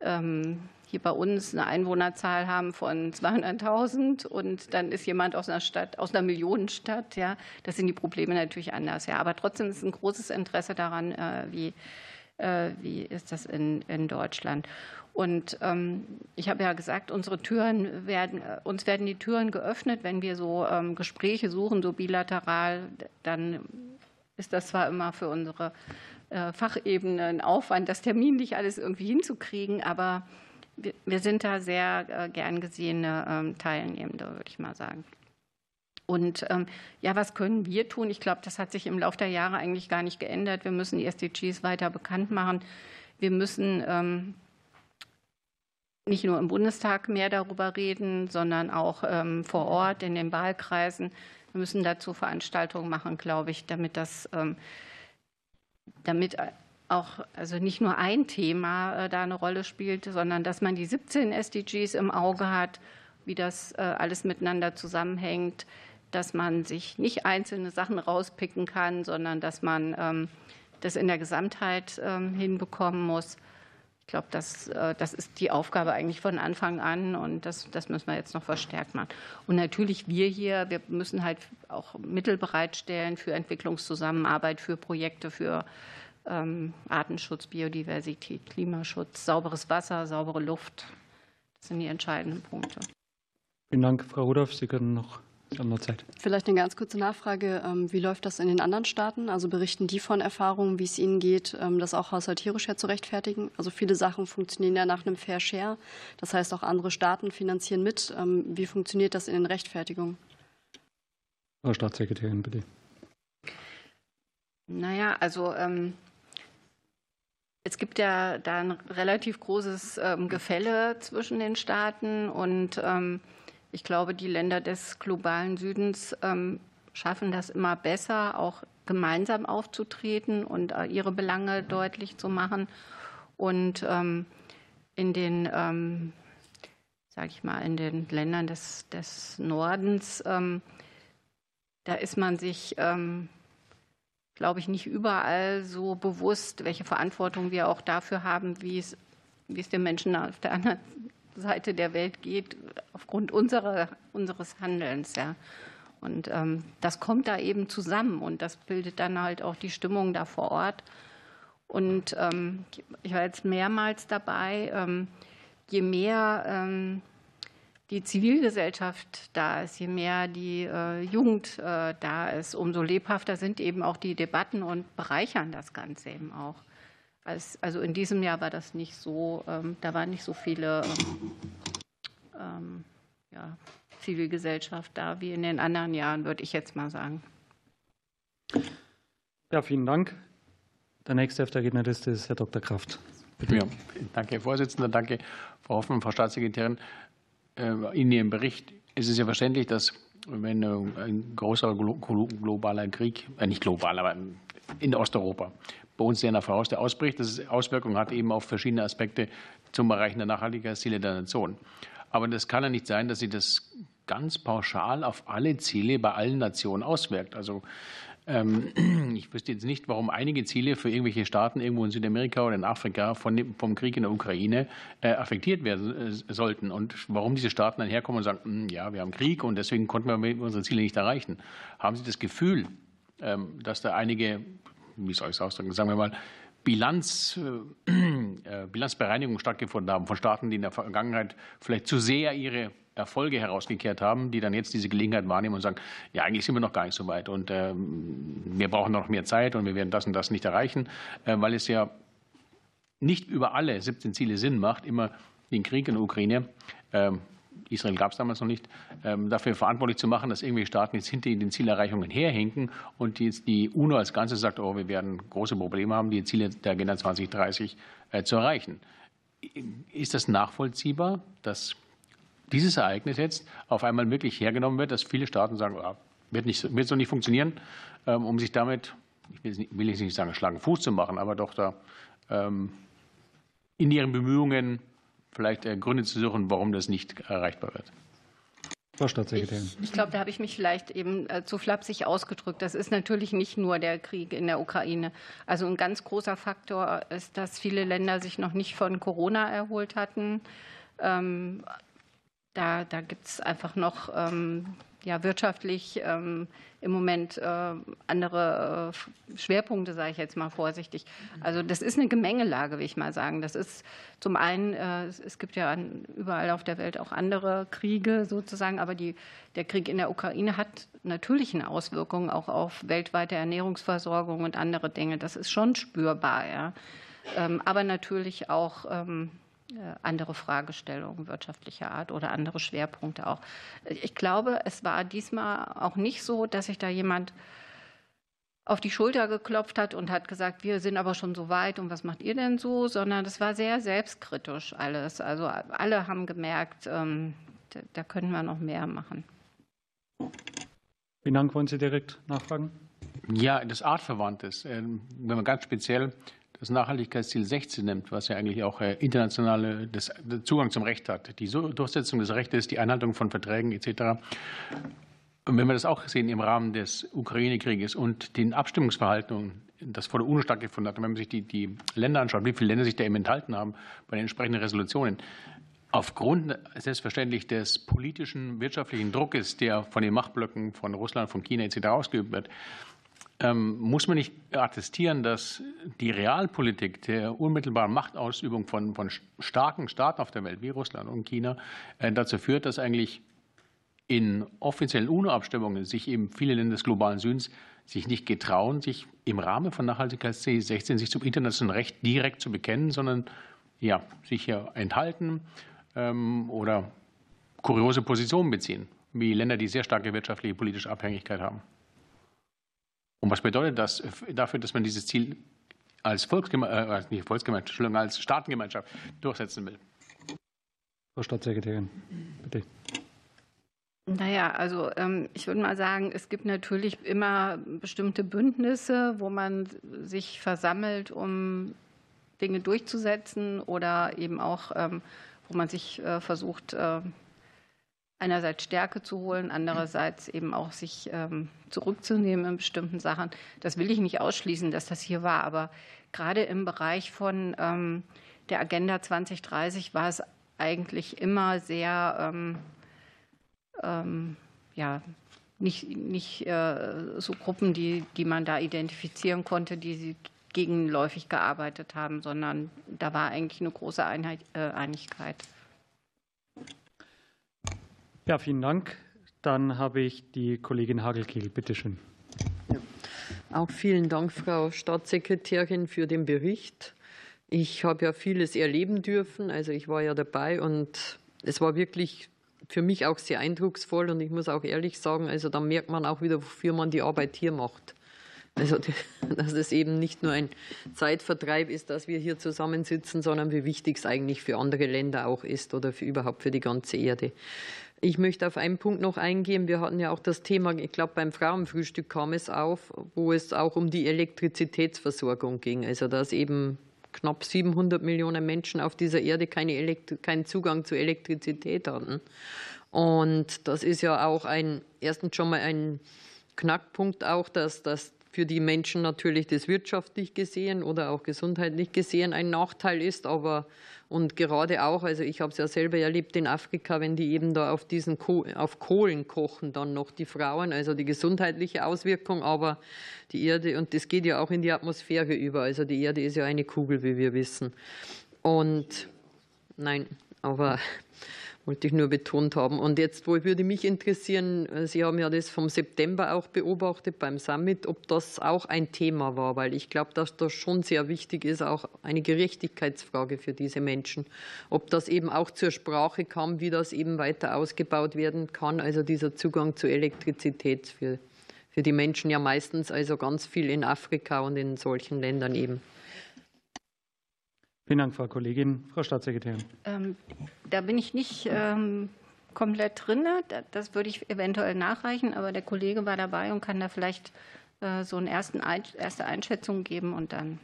ähm, hier bei uns eine Einwohnerzahl haben von 200.000 und dann ist jemand aus einer Stadt, aus einer Millionenstadt, ja, das sind die Probleme natürlich anders, ja. Aber trotzdem ist ein großes Interesse daran, äh, wie, wie ist das in, in Deutschland. Und ähm, ich habe ja gesagt, unsere Türen werden, uns werden die Türen geöffnet, wenn wir so ähm, Gespräche suchen, so bilateral, dann ist das zwar immer für unsere äh, Fachebene ein Aufwand, das terminlich alles irgendwie hinzukriegen, aber wir, wir sind da sehr äh, gern gesehene ähm, Teilnehmende, würde ich mal sagen. Und ähm, ja, was können wir tun? Ich glaube, das hat sich im Laufe der Jahre eigentlich gar nicht geändert. Wir müssen die SDGs weiter bekannt machen. Wir müssen ähm, nicht nur im Bundestag mehr darüber reden, sondern auch ähm, vor Ort in den Wahlkreisen. Wir müssen dazu Veranstaltungen machen, glaube ich, damit das, damit auch also nicht nur ein Thema äh, da eine Rolle spielt, sondern dass man die 17 SDGs im Auge hat, wie das äh, alles miteinander zusammenhängt, dass man sich nicht einzelne Sachen rauspicken kann, sondern dass man ähm, das in der Gesamtheit hinbekommen muss. Ich glaube, das, äh, das ist die Aufgabe eigentlich von Anfang an und das, das müssen wir jetzt noch verstärkt machen. Und natürlich wir hier, wir müssen halt auch Mittel bereitstellen für Entwicklungszusammenarbeit, für Projekte, für ähm, Artenschutz, Biodiversität, Klimaschutz, sauberes Wasser, saubere Luft. Das sind die entscheidenden Punkte. Vielen Dank, Frau Rudolph. Sie können noch haben noch Zeit. Vielleicht eine ganz kurze Nachfrage. Ähm, wie läuft das in den anderen Staaten? Also berichten die von Erfahrungen, wie es ihnen geht, ähm, das auch haushalterisch her zu rechtfertigen? Also viele Sachen funktionieren ja nach einem Fair Share. Das heißt, auch andere Staaten finanzieren mit. Ähm, wie funktioniert das in den Rechtfertigungen? Frau Staatssekretärin, bitte. Naja, also ähm, es gibt ja da ein relativ großes Gefälle zwischen den Staaten und ähm, ich glaube, die Länder des globalen Südens ähm, schaffen das immer besser, auch gemeinsam aufzutreten und äh, ihre Belange deutlich zu machen. Und ähm, in den, ähm, sage ich mal, in den Ländern des, des Nordens, da ist man sich, glaube ich, nicht überall so bewusst, welche Verantwortung wir auch dafür haben, wie es, wie es den Menschen auf der anderen Seite der Welt geht, aufgrund unserer, unseres Handelns. Ja. Und ähm, das kommt da eben zusammen und das bildet dann halt auch die Stimmung da vor Ort. Und ähm, ich war jetzt mehrmals dabei, ähm, je mehr ähm, die Zivilgesellschaft da ist, je mehr die äh, Jugend äh, da ist, umso lebhafter sind eben auch die Debatten und bereichern das Ganze eben auch. Also in diesem Jahr war das nicht so, ähm, da waren nicht so viele ähm, ähm, ja, Zivilgesellschaft da wie in den anderen Jahren, würde ich jetzt mal sagen. Ja, vielen Dank. Der nächste auf der Rednerliste ist Herr Dr. Kraft. Bitte. Ja, danke, Herr Vorsitzender. Danke, Frau Hoffmann, Frau Staatssekretärin. Äh, in Ihrem Bericht ist es ja verständlich, dass wenn ein großer globaler Krieg, äh nicht global, aber in Osteuropa, bei uns nach voraus der ausbricht, dass es Auswirkungen hat eben auf verschiedene Aspekte zum Erreichen der Nachhaltigkeitsziele der Nation. Aber das kann ja nicht sein, dass sich das ganz pauschal auf alle Ziele bei allen Nationen auswirkt. Also ähm, ich wüsste jetzt nicht, warum einige Ziele für irgendwelche Staaten irgendwo in Südamerika oder in Afrika vom Krieg in der Ukraine äh, affektiert werden äh, sollten und warum diese Staaten dann herkommen und sagen, hm, ja, wir haben Krieg und deswegen konnten wir unsere Ziele nicht erreichen. Haben Sie das Gefühl, dass da einige wie soll ich es ausdrücken, sagen wir mal, Bilanz, äh, äh, Bilanzbereinigungen stattgefunden haben von Staaten, die in der Vergangenheit vielleicht zu sehr ihre Erfolge herausgekehrt haben, die dann jetzt diese Gelegenheit wahrnehmen und sagen, ja, eigentlich sind wir noch gar nicht so weit und äh, wir brauchen noch mehr Zeit und wir werden das und das nicht erreichen, äh, weil es ja nicht über alle 17 Ziele Sinn macht, immer den Krieg in der Ukraine ähm, Israel gab es damals noch nicht, ähm, dafür verantwortlich zu machen, dass irgendwelche Staaten jetzt hinter den Zielerreichungen herhinken und jetzt die UNO als Ganze sagt, oh, wir werden große Probleme haben, die Ziele der Agenda 2030 äh, zu erreichen. Ist das nachvollziehbar, dass dieses Ereignis jetzt auf einmal wirklich hergenommen wird, dass viele Staaten sagen, oh, wird, nicht, wird so nicht funktionieren, ähm, um sich damit, ich will jetzt nicht sagen, schlagen Fuß zu machen, aber doch da ähm, in ihren Bemühungen vielleicht äh, Gründe zu suchen, warum das nicht erreichbar wird. Frau Staatssekretärin. Ich, ich glaube, da habe ich mich vielleicht eben äh, zu flapsig ausgedrückt. Das ist natürlich nicht nur der Krieg in der Ukraine. Also ein ganz großer Faktor ist, dass viele Länder sich noch nicht von Corona erholt hatten. Ähm, da da gibt es einfach noch ähm, ja, wirtschaftlich ähm, im Moment äh, andere äh, Schwerpunkte, sage ich jetzt mal vorsichtig. Also das ist eine Gemengelage, will ich mal sagen. Das ist zum einen, äh, es gibt ja überall auf der Welt auch andere Kriege sozusagen, aber die, der Krieg in der Ukraine hat natürlich eine Auswirkung auch auf weltweite Ernährungsversorgung und andere Dinge. Das ist schon spürbar, ja. Ähm, aber natürlich auch ähm, äh, andere Fragestellungen wirtschaftlicher Art oder andere Schwerpunkte auch. Ich glaube, es war diesmal auch nicht so, dass sich da jemand auf die Schulter geklopft hat und hat gesagt, wir sind aber schon so weit und was macht ihr denn so, sondern das war sehr selbstkritisch alles. Also alle haben gemerkt, ähm, da können wir noch mehr machen. Vielen Dank. Wollen Sie direkt nachfragen? Ja, das artverwandt ist. Ähm, wenn man ganz speziell das Nachhaltigkeitsziel 16 nimmt, was ja eigentlich auch äh, internationale das, Zugang zum Recht hat, die Durchsetzung des Rechts, die Einhaltung von Verträgen etc. Und wenn wir das auch sehen im Rahmen des Ukraine-Krieges und den Abstimmungsverhalten, das vor der UNO stattgefunden hat, und wenn man sich die, die Länder anschaut, wie viele Länder sich da eben enthalten haben bei den entsprechenden Resolutionen, aufgrund selbstverständlich des politischen, wirtschaftlichen Druckes, der von den Machtblöcken von Russland, von China etc. ausgeübt wird, muss man nicht attestieren, dass die Realpolitik der unmittelbaren Machtausübung von, von starken Staaten auf der Welt wie Russland und China äh, dazu führt, dass eigentlich in offiziellen UNO-Abstimmungen sich eben viele Länder des globalen Südens sich nicht getrauen, sich im Rahmen von Nachhaltigkeitsziel 16 sich zum internationalen Recht direkt zu bekennen, sondern ja, sich hier enthalten ähm, oder kuriose Positionen beziehen, wie Länder, die sehr starke wirtschaftliche politische Abhängigkeit haben. Und was bedeutet das dafür, dass man dieses Ziel als Volksgemeinschaft, äh, nicht Volksgemeinschaft, Entschuldigung, als Staatengemeinschaft durchsetzen will? Frau Staatssekretärin, bitte. Naja, also ähm, ich würde mal sagen, es gibt natürlich immer bestimmte Bündnisse, wo man sich versammelt, um Dinge durchzusetzen oder eben auch, ähm, wo man sich äh, versucht, äh, einerseits Stärke zu holen, andererseits eben auch sich ähm, zurückzunehmen in bestimmten Sachen. Das will ich nicht ausschließen, dass das hier war, aber gerade im Bereich von ähm, der Agenda 2030 war es eigentlich immer sehr, ähm, ähm, ja, nicht, nicht äh, so Gruppen, die, die man da identifizieren konnte, die sie gegenläufig gearbeitet haben, sondern da war eigentlich eine große Einheit, äh, Einigkeit. Ja, vielen Dank. Dann habe ich die Kollegin Hagelkehl. Bitte schön. Ja. Auch vielen Dank, Frau Staatssekretärin, für den Bericht. Ich habe ja vieles erleben dürfen. Also ich war ja dabei und es war wirklich für mich auch sehr eindrucksvoll. Und ich muss auch ehrlich sagen, also da merkt man auch wieder, wofür man die Arbeit hier macht. Also, dass es eben nicht nur ein Zeitvertreib ist, dass wir hier zusammensitzen, sondern wie wichtig es eigentlich für andere Länder auch ist oder für überhaupt für die ganze Erde. Ich möchte auf einen Punkt noch eingehen. Wir hatten ja auch das Thema, ich glaube, beim Frauenfrühstück kam es auf, wo es auch um die Elektrizitätsversorgung ging. Also, dass eben knapp 700 Millionen Menschen auf dieser Erde keine keinen Zugang zu Elektrizität hatten. Und das ist ja auch ein, erstens schon mal ein Knackpunkt auch, dass, dass für die Menschen natürlich das wirtschaftlich gesehen oder auch gesundheitlich gesehen ein Nachteil ist, aber und gerade auch, also ich habe es ja selber erlebt in Afrika, wenn die eben da auf diesen auf Kohlen kochen, dann noch die Frauen, also die gesundheitliche Auswirkung, aber die Erde, und das geht ja auch in die Atmosphäre über. Also die Erde ist ja eine Kugel, wie wir wissen. Und nein, aber wollte ich nur betont haben. Und jetzt würde mich interessieren, äh, Sie haben ja das vom September auch beobachtet beim Summit, ob das auch ein Thema war, weil ich glaube, dass das schon sehr wichtig ist, auch eine Gerechtigkeitsfrage für diese Menschen. Ob das eben auch zur Sprache kam, wie das eben weiter ausgebaut werden kann, also dieser Zugang zu Elektrizität für, für die Menschen ja meistens, also ganz viel in Afrika und in solchen Ländern eben. Vielen Dank, Frau Kollegin. Frau Staatssekretärin. Ähm, da bin ich nicht ähm, komplett drin. Das würde ich eventuell nachreichen, aber der Kollege war dabei und kann da vielleicht äh, so eine ersten erste Einschätzung geben und dann,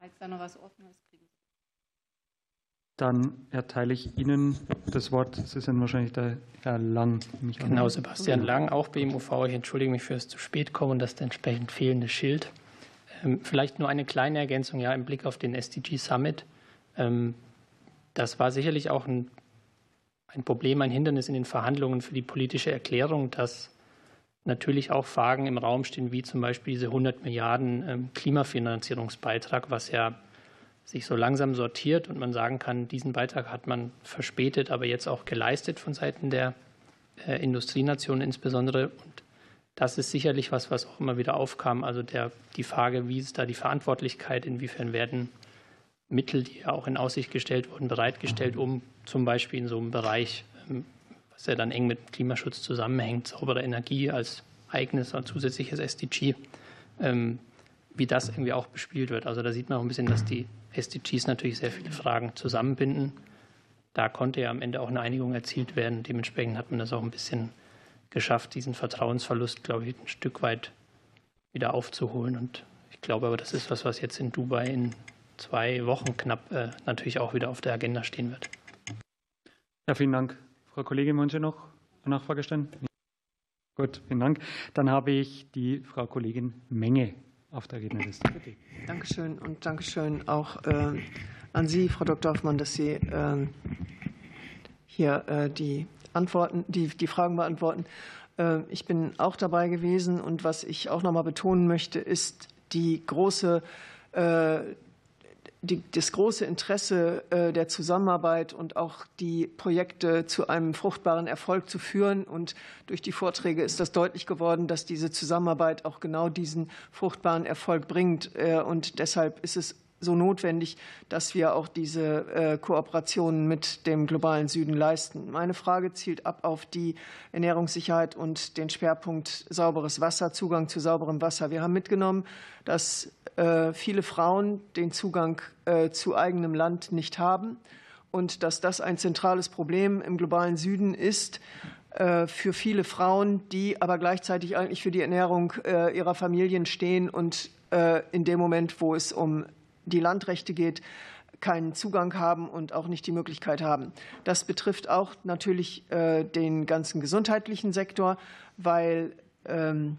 falls da noch was offen ist, kriegen Dann erteile ich Ihnen das Wort. Sie sind wahrscheinlich der Herr Lang. Genau, Sebastian Lang, auch BMUV. Ich entschuldige mich für das zu spät kommen und das entsprechend fehlende Schild. Ähm, vielleicht nur eine kleine Ergänzung, ja, im Blick auf den SDG Summit. Ähm, das war sicherlich auch ein, ein Problem, ein Hindernis in den Verhandlungen für die politische Erklärung, dass natürlich auch Fragen im Raum stehen, wie zum Beispiel diese 100 Milliarden ähm, Klimafinanzierungsbeitrag, was ja sich so langsam sortiert und man sagen kann, diesen Beitrag hat man verspätet, aber jetzt auch geleistet von Seiten der äh, Industrienationen insbesondere. Und das ist sicherlich was, was auch immer wieder aufkam. Also der, die Frage, wie ist da die Verantwortlichkeit, inwiefern werden Mittel, die ja auch in Aussicht gestellt wurden, bereitgestellt, um zum Beispiel in so einem Bereich, ähm, was ja dann eng mit Klimaschutz zusammenhängt, saubere Energie als eigenes und zusätzliches SDG, ähm, wie das irgendwie auch bespielt wird. Also da sieht man auch ein bisschen, dass die SDGs natürlich sehr viele Fragen zusammenbinden. Da konnte ja am Ende auch eine Einigung erzielt werden. Dementsprechend hat man das auch ein bisschen geschafft, diesen Vertrauensverlust, glaube ich, ein Stück weit wieder aufzuholen. Und ich glaube aber, das ist was, was jetzt in Dubai in zwei Wochen knapp äh, natürlich auch wieder auf der Agenda stehen wird. Ja, vielen Dank. Frau Kollegin, wollen Sie noch eine Nachfrage stellen? Gut, vielen Dank. Dann habe ich die Frau Kollegin Menge auf der Rednerliste. Bitte. Dankeschön und Dankeschön auch äh, an Sie, Frau Dr. Hoffmann, dass Sie äh, hier äh, die Antworten, die, die Fragen beantworten. Äh, ich bin auch dabei gewesen und was ich auch noch mal betonen möchte, ist die große äh, die, das große Interesse äh, der Zusammenarbeit und auch die Projekte zu einem fruchtbaren Erfolg zu führen. Und durch die Vorträge ist das deutlich geworden, dass diese Zusammenarbeit auch genau diesen fruchtbaren Erfolg bringt. Und deshalb ist es so notwendig, dass wir auch diese äh, Kooperationen mit dem globalen Süden leisten. Meine Frage zielt ab auf die Ernährungssicherheit und den Schwerpunkt sauberes Wasser, Zugang zu sauberem Wasser. Wir haben mitgenommen, dass äh, viele Frauen den Zugang äh, zu eigenem Land nicht haben und dass das ein zentrales Problem im globalen Süden ist für viele Frauen, die aber gleichzeitig eigentlich für die Ernährung ihrer Familien stehen und in dem Moment, wo es um die Landrechte geht, keinen Zugang haben und auch nicht die Möglichkeit haben. Das betrifft auch natürlich äh, den ganzen gesundheitlichen Sektor, weil ähm,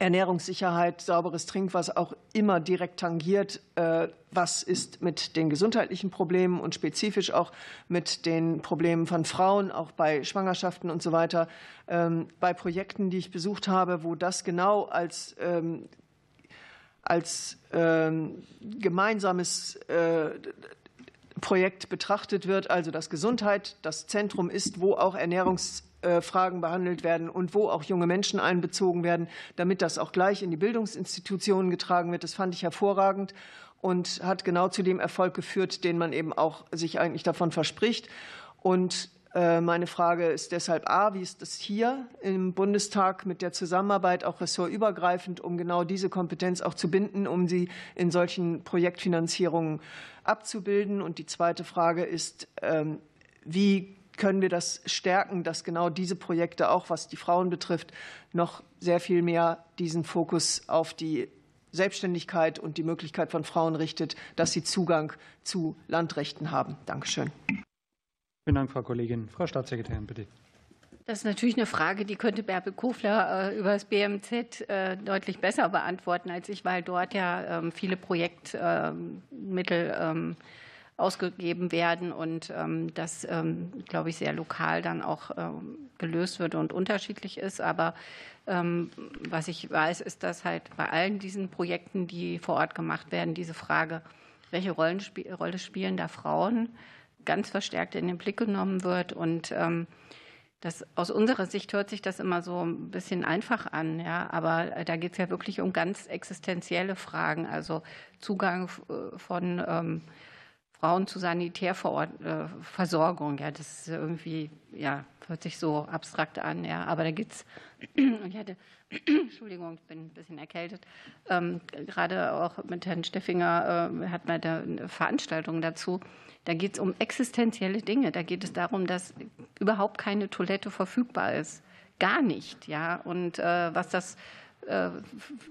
Ernährungssicherheit, sauberes Trinkwasser auch immer direkt tangiert, äh, was ist mit den gesundheitlichen Problemen und spezifisch auch mit den Problemen von Frauen, auch bei Schwangerschaften und so weiter. Ähm, bei Projekten, die ich besucht habe, wo das genau als ähm, als ähm, gemeinsames äh, Projekt betrachtet wird, also dass Gesundheit das Zentrum ist, wo auch Ernährungsfragen behandelt werden und wo auch junge Menschen einbezogen werden, damit das auch gleich in die Bildungsinstitutionen getragen wird. Das fand ich hervorragend und hat genau zu dem Erfolg geführt, den man eben auch sich eigentlich davon verspricht. Und äh, meine Frage ist deshalb A, wie ist es hier im Bundestag mit der Zusammenarbeit auch ressortübergreifend, um genau diese Kompetenz auch zu binden, um sie in solchen Projektfinanzierungen abzubilden? Und die zweite Frage ist, ähm, wie können wir das stärken, dass genau diese Projekte, auch was die Frauen betrifft, noch sehr viel mehr diesen Fokus auf die Selbstständigkeit und die Möglichkeit von Frauen richtet, dass sie Zugang zu Landrechten haben. Dankeschön. Vielen Dank, Frau Kollegin. Frau Staatssekretärin, bitte. Das ist natürlich eine Frage, die könnte Bärbel Kofler äh, über das BMZ äh, deutlich besser beantworten als ich, weil dort ja ähm, viele Projektmittel ähm, ausgegeben werden und ähm, das, glaube ich, sehr lokal dann auch gelöst wird und unterschiedlich ist. Aber was ich weiß, ist, dass halt bei allen diesen Projekten, die vor Ort gemacht werden, diese Frage, welche Rolle spielen da Frauen, ganz verstärkt in den Blick genommen wird. Und ähm, das, aus unserer Sicht hört sich das immer so ein bisschen einfach an, ja, aber da geht es ja wirklich um ganz existenzielle Fragen, also Zugang äh, von ähm, Frauen zu Sanitärversorgung. Ja, das ist irgendwie, ja, hört sich so abstrakt an, ja, aber da geht es, ich hatte, Entschuldigung, ich bin ein bisschen erkältet, ähm, gerade auch mit Herrn Steffinger äh, hat man da eine Veranstaltung dazu. Da geht es um existenzielle Dinge. Da geht es darum, dass überhaupt keine Toilette verfügbar ist. Gar nicht. Ja? Und äh, was das äh,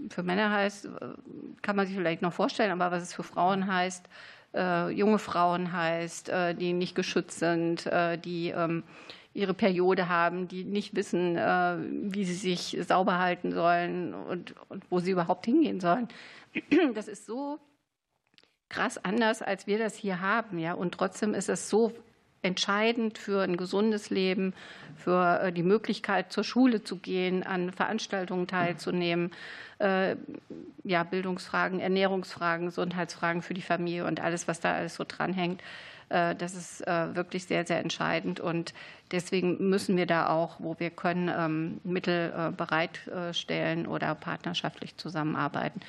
für Männer heißt, äh, kann man sich vielleicht noch vorstellen, aber was es für Frauen heißt, äh, junge Frauen heißt, äh, die nicht geschützt sind, die ähm, ihre Periode haben, die nicht wissen, wie sie sich sauber halten sollen und, und wo sie überhaupt hingehen sollen. Das ist so krass anders, als wir das hier haben. Ja? Und trotzdem ist es so entscheidend für ein gesundes Leben, für äh, die Möglichkeit, zur Schule zu gehen, an Veranstaltungen teilzunehmen, äh, ja, Bildungsfragen, Ernährungsfragen, Gesundheitsfragen für die Familie und alles, was da alles so dranhängt. Äh, das ist wirklich sehr, sehr entscheidend. Und deswegen müssen wir da auch, wo wir können, ähm, Mittel bereitstellen oder partnerschaftlich zusammenarbeiten.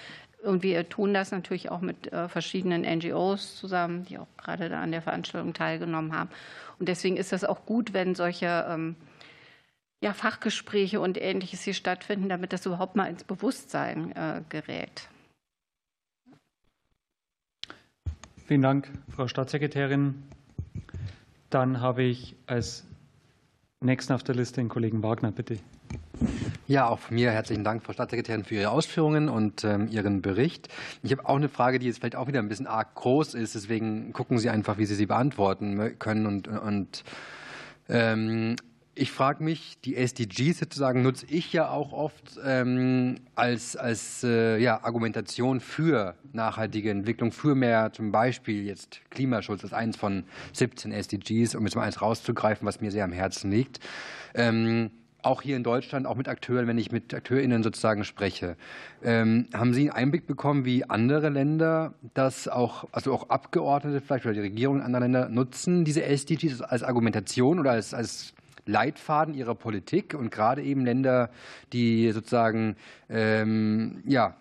Und wir tun das natürlich auch mit äh, verschiedenen NGOs zusammen, die auch gerade da an der Veranstaltung teilgenommen haben. Und deswegen ist das auch gut, wenn solche ähm, ja, Fachgespräche und Ähnliches hier stattfinden, damit das überhaupt mal ins Bewusstsein äh, gerät. Vielen Dank, Frau Staatssekretärin. Dann habe ich als nächsten auf der Liste den Kollegen Wagner, bitte. Ja, auch von mir herzlichen Dank, Frau Staatssekretärin, für Ihre Ausführungen und ähm, Ihren Bericht. Ich habe auch eine Frage, die jetzt vielleicht auch wieder ein bisschen arg groß ist. Deswegen gucken Sie einfach, wie Sie sie beantworten können. Und, und ähm, ich frage mich, die SDGs sozusagen nutze ich ja auch oft ähm, als, als äh, ja, Argumentation für nachhaltige Entwicklung, für mehr zum Beispiel jetzt Klimaschutz, das ist eins von 17 SDGs, um jetzt mal eins rauszugreifen, was mir sehr am Herzen liegt. Ähm, auch hier in Deutschland, auch mit Akteuren, wenn ich mit AkteurInnen sozusagen spreche. Ähm, haben Sie einen Einblick bekommen, wie andere Länder das auch, also auch Abgeordnete vielleicht oder die Regierungen anderer Länder nutzen, diese SDGs als Argumentation oder als, als Leitfaden ihrer Politik und gerade eben Länder, die sozusagen ähm, ja,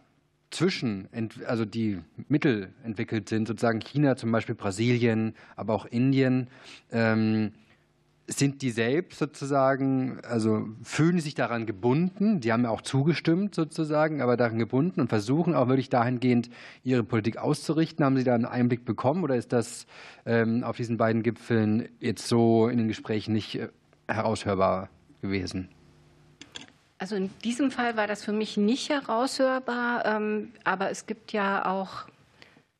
zwischen, also die mittelentwickelt sind, sozusagen China zum Beispiel, Brasilien, aber auch Indien. Ähm, sind die selbst sozusagen, also fühlen sich daran gebunden, die haben ja auch zugestimmt sozusagen, aber daran gebunden und versuchen auch wirklich dahingehend ihre Politik auszurichten. Haben Sie da einen Einblick bekommen oder ist das ähm, auf diesen beiden Gipfeln jetzt so in den Gesprächen nicht äh, heraushörbar gewesen? Also in diesem Fall war das für mich nicht heraushörbar, ähm, aber es gibt ja auch,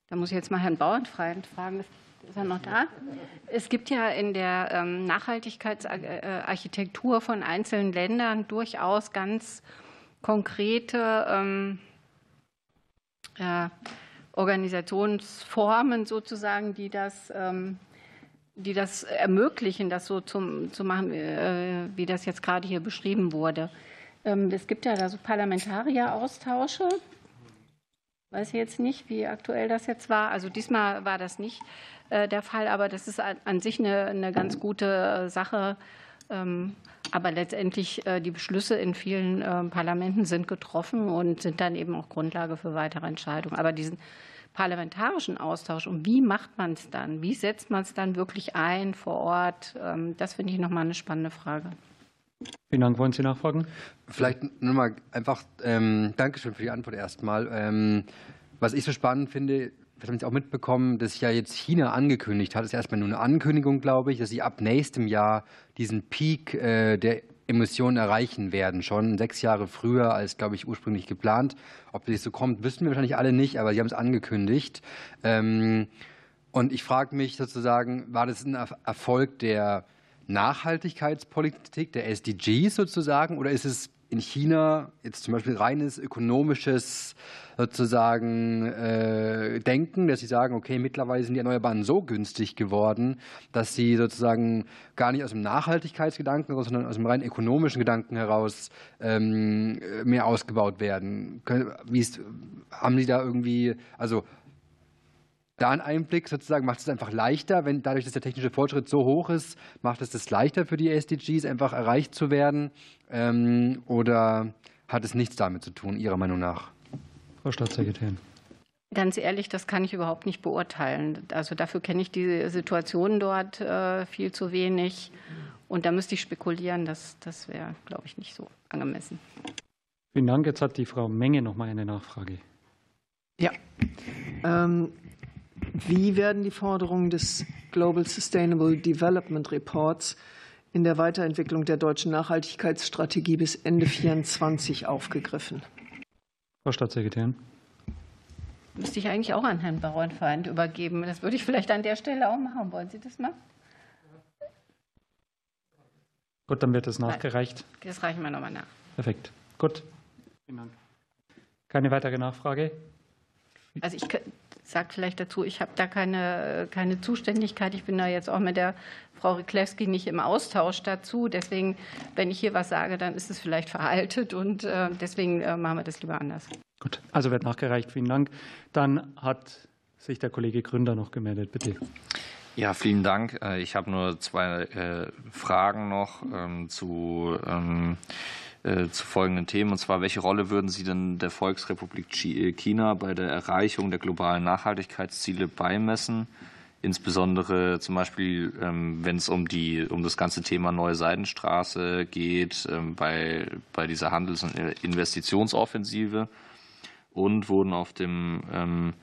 da muss ich jetzt mal Herrn Bauernfreund fragen, ist er noch da? Es gibt ja in der ähm, Nachhaltigkeitsarchitektur von einzelnen Ländern durchaus ganz konkrete ähm, Organisationsformen sozusagen, die das, die das ermöglichen, das so zum, zu machen, äh, wie das jetzt gerade hier beschrieben wurde. Es gibt ja da so Parlamentarier-Austausche weiß jetzt nicht, wie aktuell das jetzt war. Also diesmal war das nicht äh, der Fall, aber das ist an sich eine, eine ganz gute äh, Sache. Ähm, aber letztendlich die Beschlüsse in vielen Parlamenten sind getroffen und sind dann eben auch Grundlage für weitere Entscheidungen. Aber diesen parlamentarischen Austausch und wie macht man es dann? Wie setzt man es dann wirklich ein vor Ort? Ähm, das finde ich nochmal eine spannende Frage. Vielen Dank. Wollen Sie nachfragen? Vielleicht nur mal einfach, ähm, Dankeschön für die Antwort erstmal. Ähm, was ich so spannend finde, das haben Sie auch mitbekommen, dass ja jetzt China angekündigt hat, das ist erstmal nur eine Ankündigung, glaube ich, dass sie ab nächstem Jahr diesen Peak äh, der Emissionen erreichen werden, schon sechs Jahre früher als, glaube ich, ursprünglich geplant. Ob das so kommt, wissen wir wahrscheinlich alle nicht, aber sie haben es angekündigt. Ähm, und ich frage mich sozusagen, war das ein Erfolg der Nachhaltigkeitspolitik, der SDGs sozusagen, oder ist es in China jetzt zum Beispiel reines ökonomisches sozusagen äh, Denken, dass sie sagen, okay, mittlerweile sind die Erneuerbaren so günstig geworden, dass sie sozusagen gar nicht aus dem Nachhaltigkeitsgedanken, sondern aus dem rein ökonomischen Gedanken heraus ähm, mehr ausgebaut werden. Wie ist, haben Sie da irgendwie, also da ein Einblick sozusagen, macht es einfach leichter, wenn dadurch, dass der technische Fortschritt so hoch ist, macht es das leichter für die SDGs, einfach erreicht zu werden? Ähm, oder hat es nichts damit zu tun, Ihrer Meinung nach? Frau Staatssekretärin. Ganz ehrlich, das kann ich überhaupt nicht beurteilen. Also dafür kenne ich die Situation dort äh, viel zu wenig. Und da müsste ich spekulieren, das, das wäre, glaube ich, nicht so angemessen. Vielen Dank. Jetzt hat die Frau Menge noch mal eine Nachfrage. Ja. Ähm, wie werden die Forderungen des Global Sustainable Development Reports in der Weiterentwicklung der deutschen Nachhaltigkeitsstrategie bis Ende 2024 aufgegriffen? Frau Staatssekretärin. müsste ich eigentlich auch an Herrn Bauernfeind übergeben. Das würde ich vielleicht an der Stelle auch machen. Wollen Sie das mal? Gut, dann wird das nachgereicht. Das reichen wir nochmal nach. Perfekt. Gut. Vielen Dank. Keine weitere Nachfrage? Also ich sage vielleicht dazu, ich habe da keine, keine Zuständigkeit. Ich bin da jetzt auch mit der Frau Riklewski nicht im Austausch dazu. Deswegen, wenn ich hier was sage, dann ist es vielleicht veraltet und äh, deswegen äh, machen wir das lieber anders. Gut, also wird nachgereicht. Vielen Dank. Dann hat sich der Kollege Gründer noch gemeldet. Bitte. Ja, vielen Dank. Äh, ich habe nur zwei Fragen noch ähm, zu ähm, äh, zu folgenden Themen. Und zwar, welche Rolle würden Sie denn der Volksrepublik äh, China bei der Erreichung der globalen Nachhaltigkeitsziele beimessen? Insbesondere zum Beispiel, ähm, wenn es um, die, um das ganze Thema Neue Seidenstraße geht, ähm, bei, bei dieser Handels- und Investitionsoffensive. Und wurden auf dem ähm,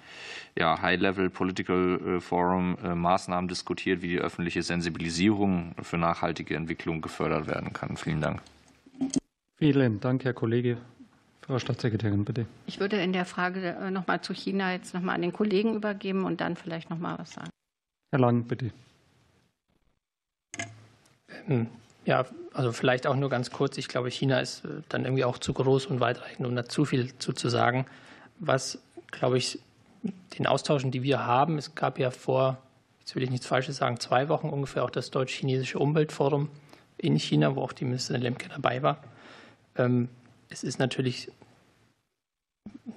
ja, High-Level Political äh, Forum Maßnahmen diskutiert, wie die öffentliche Sensibilisierung für nachhaltige Entwicklung gefördert werden kann. Vielen Dank. Vielen Dank, Herr Kollege. Frau Staatssekretärin, bitte. Ich würde in der Frage äh, noch mal zu China jetzt noch mal an den Kollegen übergeben und dann vielleicht noch mal was sagen. Herr Lang, bitte. Ähm, ja, also vielleicht auch nur ganz kurz. Ich glaube, China ist äh, dann irgendwie auch zu groß und weitreichend, um da zu viel zu, zu sagen. Was, glaube ich, den Austauschen, die wir haben, es gab ja vor, jetzt will ich nichts Falsches sagen, zwei Wochen ungefähr auch das Deutsch-Chinesische Umweltforum in China, wo auch die Ministerin Lemke dabei war. Ähm, es ist natürlich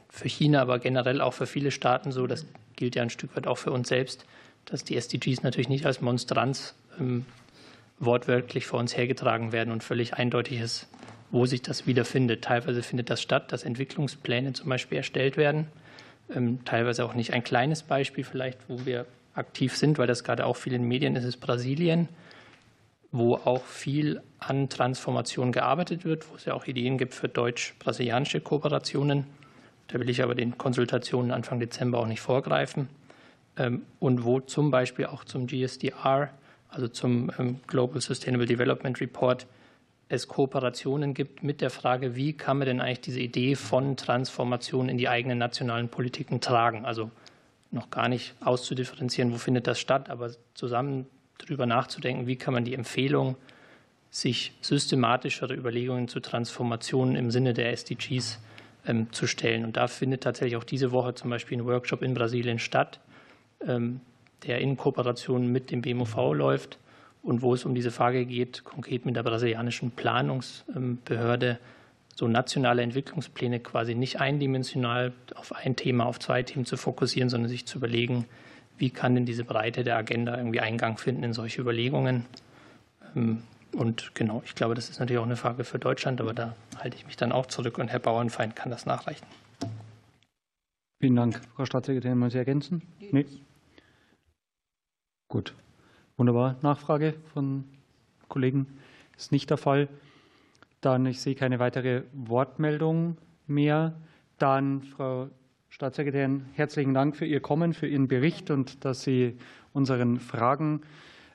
für China, aber generell auch für viele Staaten so, das gilt ja ein Stück weit auch für uns selbst, dass die SDGs natürlich nicht als Monstranz ähm, wortwörtlich vor uns hergetragen werden und völlig eindeutig ist, wo sich das wiederfindet. Teilweise findet das statt, dass Entwicklungspläne zum Beispiel erstellt werden. Ähm, teilweise auch nicht ein kleines Beispiel vielleicht, wo wir aktiv sind, weil das gerade auch viel in den Medien ist, ist Brasilien wo auch viel an Transformation gearbeitet wird, wo es ja auch Ideen gibt für deutsch-brasilianische Kooperationen. Da will ich aber den Konsultationen Anfang Dezember auch nicht vorgreifen. Ähm, und wo zum Beispiel auch zum GSDR, also zum ähm, Global Sustainable Development Report, es Kooperationen gibt mit der Frage, wie kann man denn eigentlich diese Idee von Transformation in die eigenen nationalen Politiken tragen. Also noch gar nicht auszudifferenzieren, wo findet das statt, aber zusammen darüber nachzudenken, wie kann man die Empfehlung, sich systematischere Überlegungen zu Transformationen im Sinne der SDGs ähm, zu stellen. Und da findet tatsächlich auch diese Woche zum Beispiel ein Workshop in Brasilien statt, ähm, der in Kooperation mit dem BMUV läuft und wo es um diese Frage geht, konkret mit der brasilianischen Planungsbehörde, so nationale Entwicklungspläne quasi nicht eindimensional auf ein Thema, auf zwei Themen zu fokussieren, sondern sich zu überlegen, wie kann denn diese Breite der Agenda irgendwie Eingang finden in solche Überlegungen. Ähm, und genau, ich glaube, das ist natürlich auch eine Frage für Deutschland, aber da halte ich mich dann auch zurück und Herr Bauernfeind kann das nachreichen. Vielen Dank. Frau Staatssekretärin, wollen Sie ergänzen? Nee. Gut. Wunderbar. Nachfrage von Kollegen ist nicht der Fall. Dann, ich sehe keine weitere Wortmeldung mehr. Dann, Frau Staatssekretärin, herzlichen Dank für Ihr Kommen, für Ihren Bericht und dass Sie unseren Fragen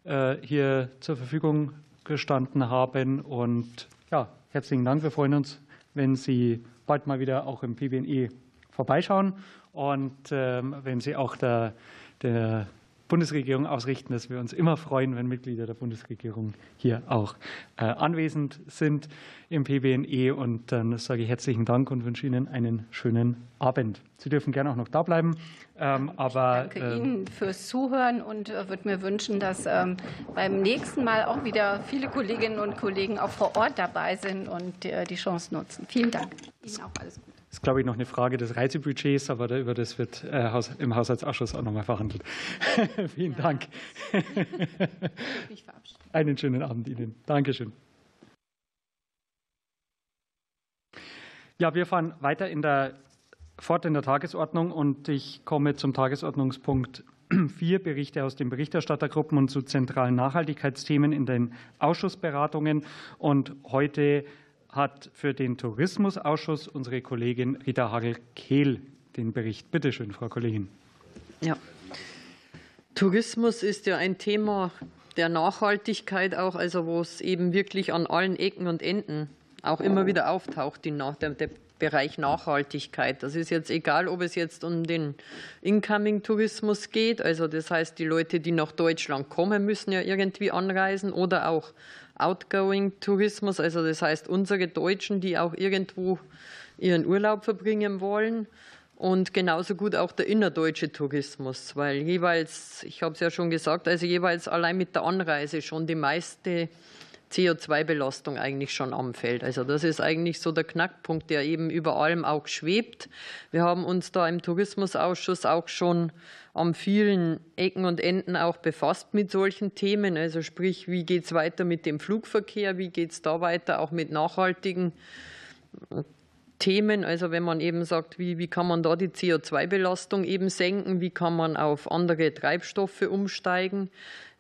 äh, hier zur Verfügung gestanden haben. Und ja, herzlichen Dank. Wir freuen uns, wenn Sie bald mal wieder auch im PBNE vorbeischauen und ähm, wenn Sie auch der, der Bundesregierung ausrichten, dass wir uns immer freuen, wenn Mitglieder der Bundesregierung hier auch äh, anwesend sind im PBNE. Und dann sage ich herzlichen Dank und wünsche Ihnen einen schönen Abend. Sie dürfen gerne auch noch da bleiben. Ähm, aber, ich danke ähm, Ihnen fürs Zuhören und äh, würde mir wünschen, dass ähm, beim nächsten Mal auch wieder viele Kolleginnen und Kollegen auch vor Ort dabei sind und äh, die Chance nutzen. Vielen Dank. Ihnen auch alles Gute. Ist, glaube ich, noch eine Frage des Reisebudgets, aber über das wird äh, im Haushaltsausschuss auch noch mal verhandelt. Vielen Dank. Einen schönen Abend Ihnen. Dankeschön. Ja, wir fahren weiter in der, fort in der Tagesordnung und ich komme zum Tagesordnungspunkt 4 Berichte aus den Berichterstattergruppen und zu zentralen Nachhaltigkeitsthemen in den Ausschussberatungen. Und heute hat für den Tourismusausschuss unsere Kollegin Rita Hagel-Kehl den Bericht. Bitte schön, Frau Kollegin. Ja. Tourismus ist ja ein Thema der Nachhaltigkeit auch, also wo es eben wirklich an allen Ecken und Enden auch immer wieder auftaucht, die, Bereich Nachhaltigkeit. Das ist jetzt egal, ob es jetzt um den Incoming-Tourismus geht, also das heißt, die Leute, die nach Deutschland kommen, müssen ja irgendwie anreisen oder auch Outgoing-Tourismus, also das heißt unsere Deutschen, die auch irgendwo ihren Urlaub verbringen wollen. Und genauso gut auch der innerdeutsche Tourismus, weil jeweils, ich habe es ja schon gesagt, also jeweils allein mit der Anreise schon die meiste CO2-Belastung eigentlich schon anfällt. Also das ist eigentlich so der Knackpunkt, der eben über allem auch schwebt. Wir haben uns da im Tourismusausschuss auch schon an vielen Ecken und Enden auch befasst mit solchen Themen. Also sprich, wie geht es weiter mit dem Flugverkehr, wie geht es da weiter auch mit nachhaltigen Themen, also wenn man eben sagt, wie, wie kann man da die CO2-Belastung eben senken, wie kann man auf andere Treibstoffe umsteigen.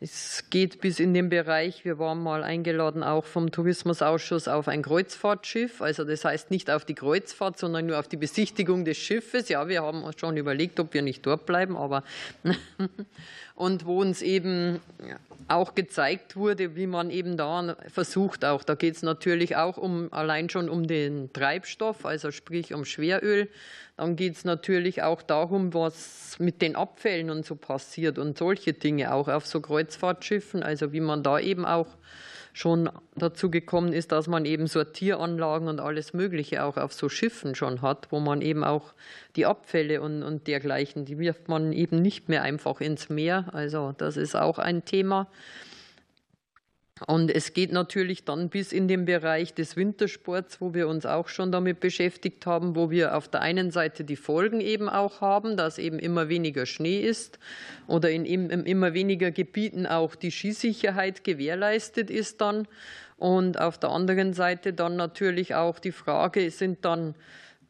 Es geht bis in den Bereich, wir waren mal eingeladen auch vom Tourismusausschuss auf ein Kreuzfahrtschiff, also das heißt nicht auf die Kreuzfahrt, sondern nur auf die Besichtigung des Schiffes. Ja, wir haben uns schon überlegt, ob wir nicht dort bleiben, aber und wo uns eben auch gezeigt wurde, wie man eben da versucht, auch da geht es natürlich auch um allein schon um den Treibstoff, also sprich um Schweröl. Dann geht es natürlich auch darum, was mit den Abfällen und so passiert und solche Dinge auch auf so Kreuzfahrtschiffen, also wie man da eben auch schon dazu gekommen ist, dass man eben Sortieranlagen und alles Mögliche auch auf so Schiffen schon hat, wo man eben auch die Abfälle und, und dergleichen, die wirft man eben nicht mehr einfach ins Meer. Also das ist auch ein Thema. Und es geht natürlich dann bis in den Bereich des Wintersports, wo wir uns auch schon damit beschäftigt haben, wo wir auf der einen Seite die Folgen eben auch haben, dass eben immer weniger Schnee ist oder in immer weniger Gebieten auch die Skisicherheit gewährleistet ist dann. Und auf der anderen Seite dann natürlich auch die Frage, sind dann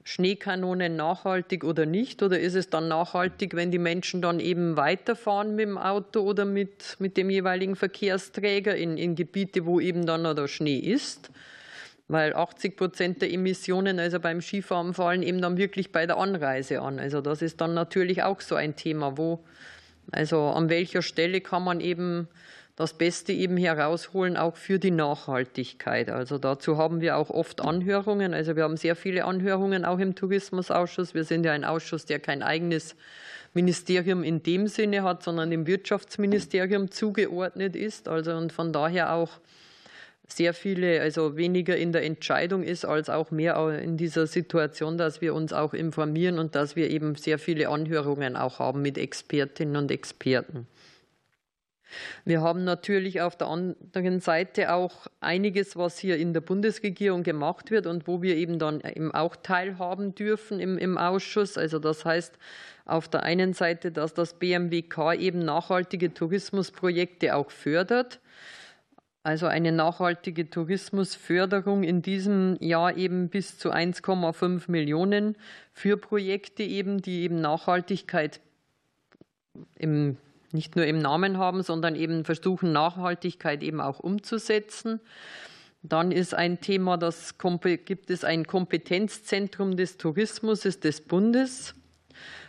Schneekanonen nachhaltig oder nicht? Oder ist es dann nachhaltig, wenn die Menschen dann eben weiterfahren mit dem Auto oder mit, mit dem jeweiligen Verkehrsträger in, in Gebiete, wo eben dann noch der Schnee ist? Weil 80 Prozent der Emissionen, also beim Skifahren, fallen eben dann wirklich bei der Anreise an. Also das ist dann natürlich auch so ein Thema, wo, also an welcher Stelle kann man eben das Beste eben herausholen, auch für die Nachhaltigkeit. Also dazu haben wir auch oft Anhörungen. Also wir haben sehr viele Anhörungen auch im Tourismusausschuss. Wir sind ja ein Ausschuss, der kein eigenes Ministerium in dem Sinne hat, sondern dem Wirtschaftsministerium zugeordnet ist. Also und von daher auch sehr viele, also weniger in der Entscheidung ist, als auch mehr in dieser Situation, dass wir uns auch informieren und dass wir eben sehr viele Anhörungen auch haben mit Expertinnen und Experten. Wir haben natürlich auf der anderen Seite auch einiges, was hier in der Bundesregierung gemacht wird und wo wir eben dann eben auch teilhaben dürfen im, im Ausschuss. Also das heißt auf der einen Seite, dass das BMWK eben nachhaltige Tourismusprojekte auch fördert. Also eine nachhaltige Tourismusförderung in diesem Jahr eben bis zu 1,5 Millionen für Projekte eben, die eben Nachhaltigkeit im nicht nur im Namen haben, sondern eben versuchen, Nachhaltigkeit eben auch umzusetzen. Dann ist ein Thema, das gibt es ein Kompetenzzentrum des Tourismus des Bundes.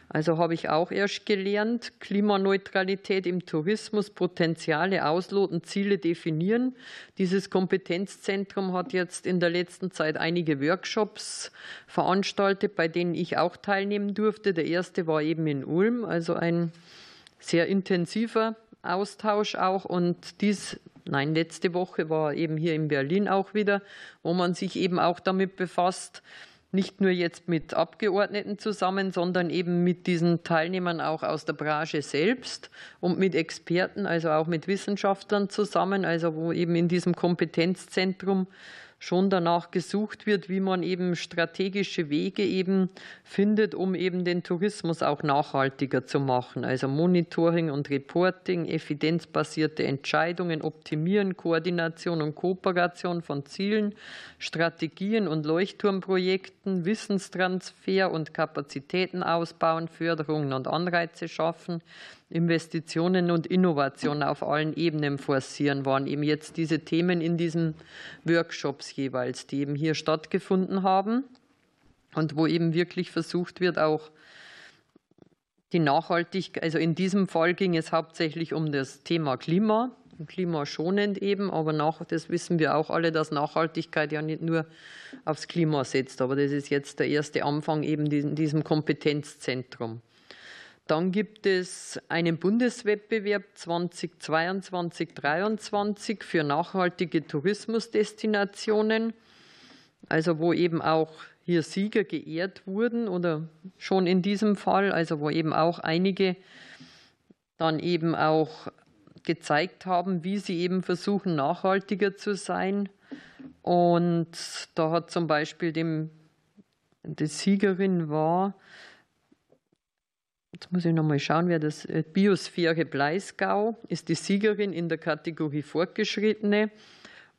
Also habe ich auch erst gelernt, Klimaneutralität im Tourismus, Potenziale ausloten, Ziele definieren. Dieses Kompetenzzentrum hat jetzt in der letzten Zeit einige Workshops veranstaltet, bei denen ich auch teilnehmen durfte. Der erste war eben in Ulm, also ein sehr intensiver Austausch auch. Und dies, nein, letzte Woche war eben hier in Berlin auch wieder, wo man sich eben auch damit befasst, nicht nur jetzt mit Abgeordneten zusammen, sondern eben mit diesen Teilnehmern auch aus der Branche selbst und mit Experten, also auch mit Wissenschaftlern zusammen, also wo eben in diesem Kompetenzzentrum schon danach gesucht wird, wie man eben strategische Wege eben findet, um eben den Tourismus auch nachhaltiger zu machen. Also Monitoring und Reporting, evidenzbasierte Entscheidungen, Optimieren, Koordination und Kooperation von Zielen, Strategien und Leuchtturmprojekten, Wissenstransfer und Kapazitäten ausbauen, Förderungen und Anreize schaffen, Investitionen und Innovationen auf allen Ebenen forcieren, waren eben jetzt diese Themen in diesen Workshops jeweils, die eben hier stattgefunden haben und wo eben wirklich versucht wird, auch die Nachhaltigkeit, also in diesem Fall ging es hauptsächlich um das Thema Klima, klimaschonend eben, aber nach, das wissen wir auch alle, dass Nachhaltigkeit ja nicht nur aufs Klima setzt. Aber das ist jetzt der erste Anfang eben in diesem Kompetenzzentrum. Dann gibt es einen Bundeswettbewerb 2022-2023 für nachhaltige Tourismusdestinationen, also wo eben auch hier Sieger geehrt wurden oder schon in diesem Fall, also wo eben auch einige dann eben auch gezeigt haben, wie sie eben versuchen, nachhaltiger zu sein. Und da hat zum Beispiel dem, die Siegerin war, jetzt muss ich nochmal schauen, wer das, äh, Biosphäre Bleisgau ist die Siegerin in der Kategorie Fortgeschrittene.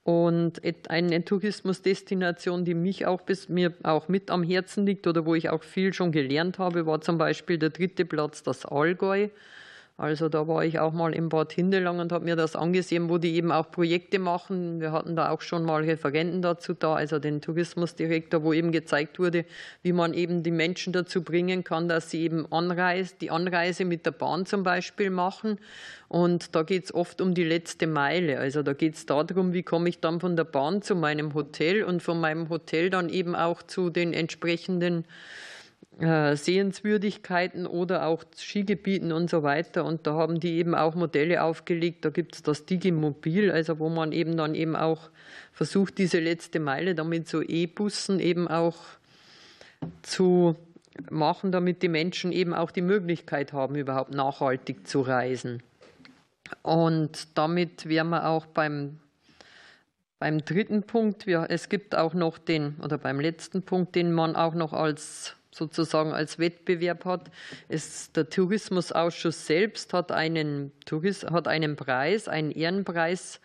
Und eine Tourismusdestination, die mich auch bis mir auch mit am Herzen liegt oder wo ich auch viel schon gelernt habe, war zum Beispiel der dritte Platz, das Allgäu. Also da war ich auch mal im Bad Hindelang und habe mir das angesehen, wo die eben auch Projekte machen. Wir hatten da auch schon mal Referenten dazu da, also den Tourismusdirektor, wo eben gezeigt wurde, wie man eben die Menschen dazu bringen kann, dass sie eben Anreise, die Anreise mit der Bahn zum Beispiel machen. Und da geht es oft um die letzte Meile. Also da geht es darum, wie komme ich dann von der Bahn zu meinem Hotel und von meinem Hotel dann eben auch zu den entsprechenden Sehenswürdigkeiten oder auch Skigebieten und so weiter. Und da haben die eben auch Modelle aufgelegt. Da gibt es das Digimobil, also wo man eben dann eben auch versucht, diese letzte Meile damit so E-Bussen eben auch zu machen, damit die Menschen eben auch die Möglichkeit haben, überhaupt nachhaltig zu reisen. Und damit wären wir auch beim, beim dritten Punkt. Es gibt auch noch den, oder beim letzten Punkt, den man auch noch als sozusagen als Wettbewerb hat. Es, der Tourismusausschuss selbst hat einen, hat einen Preis, einen Ehrenpreis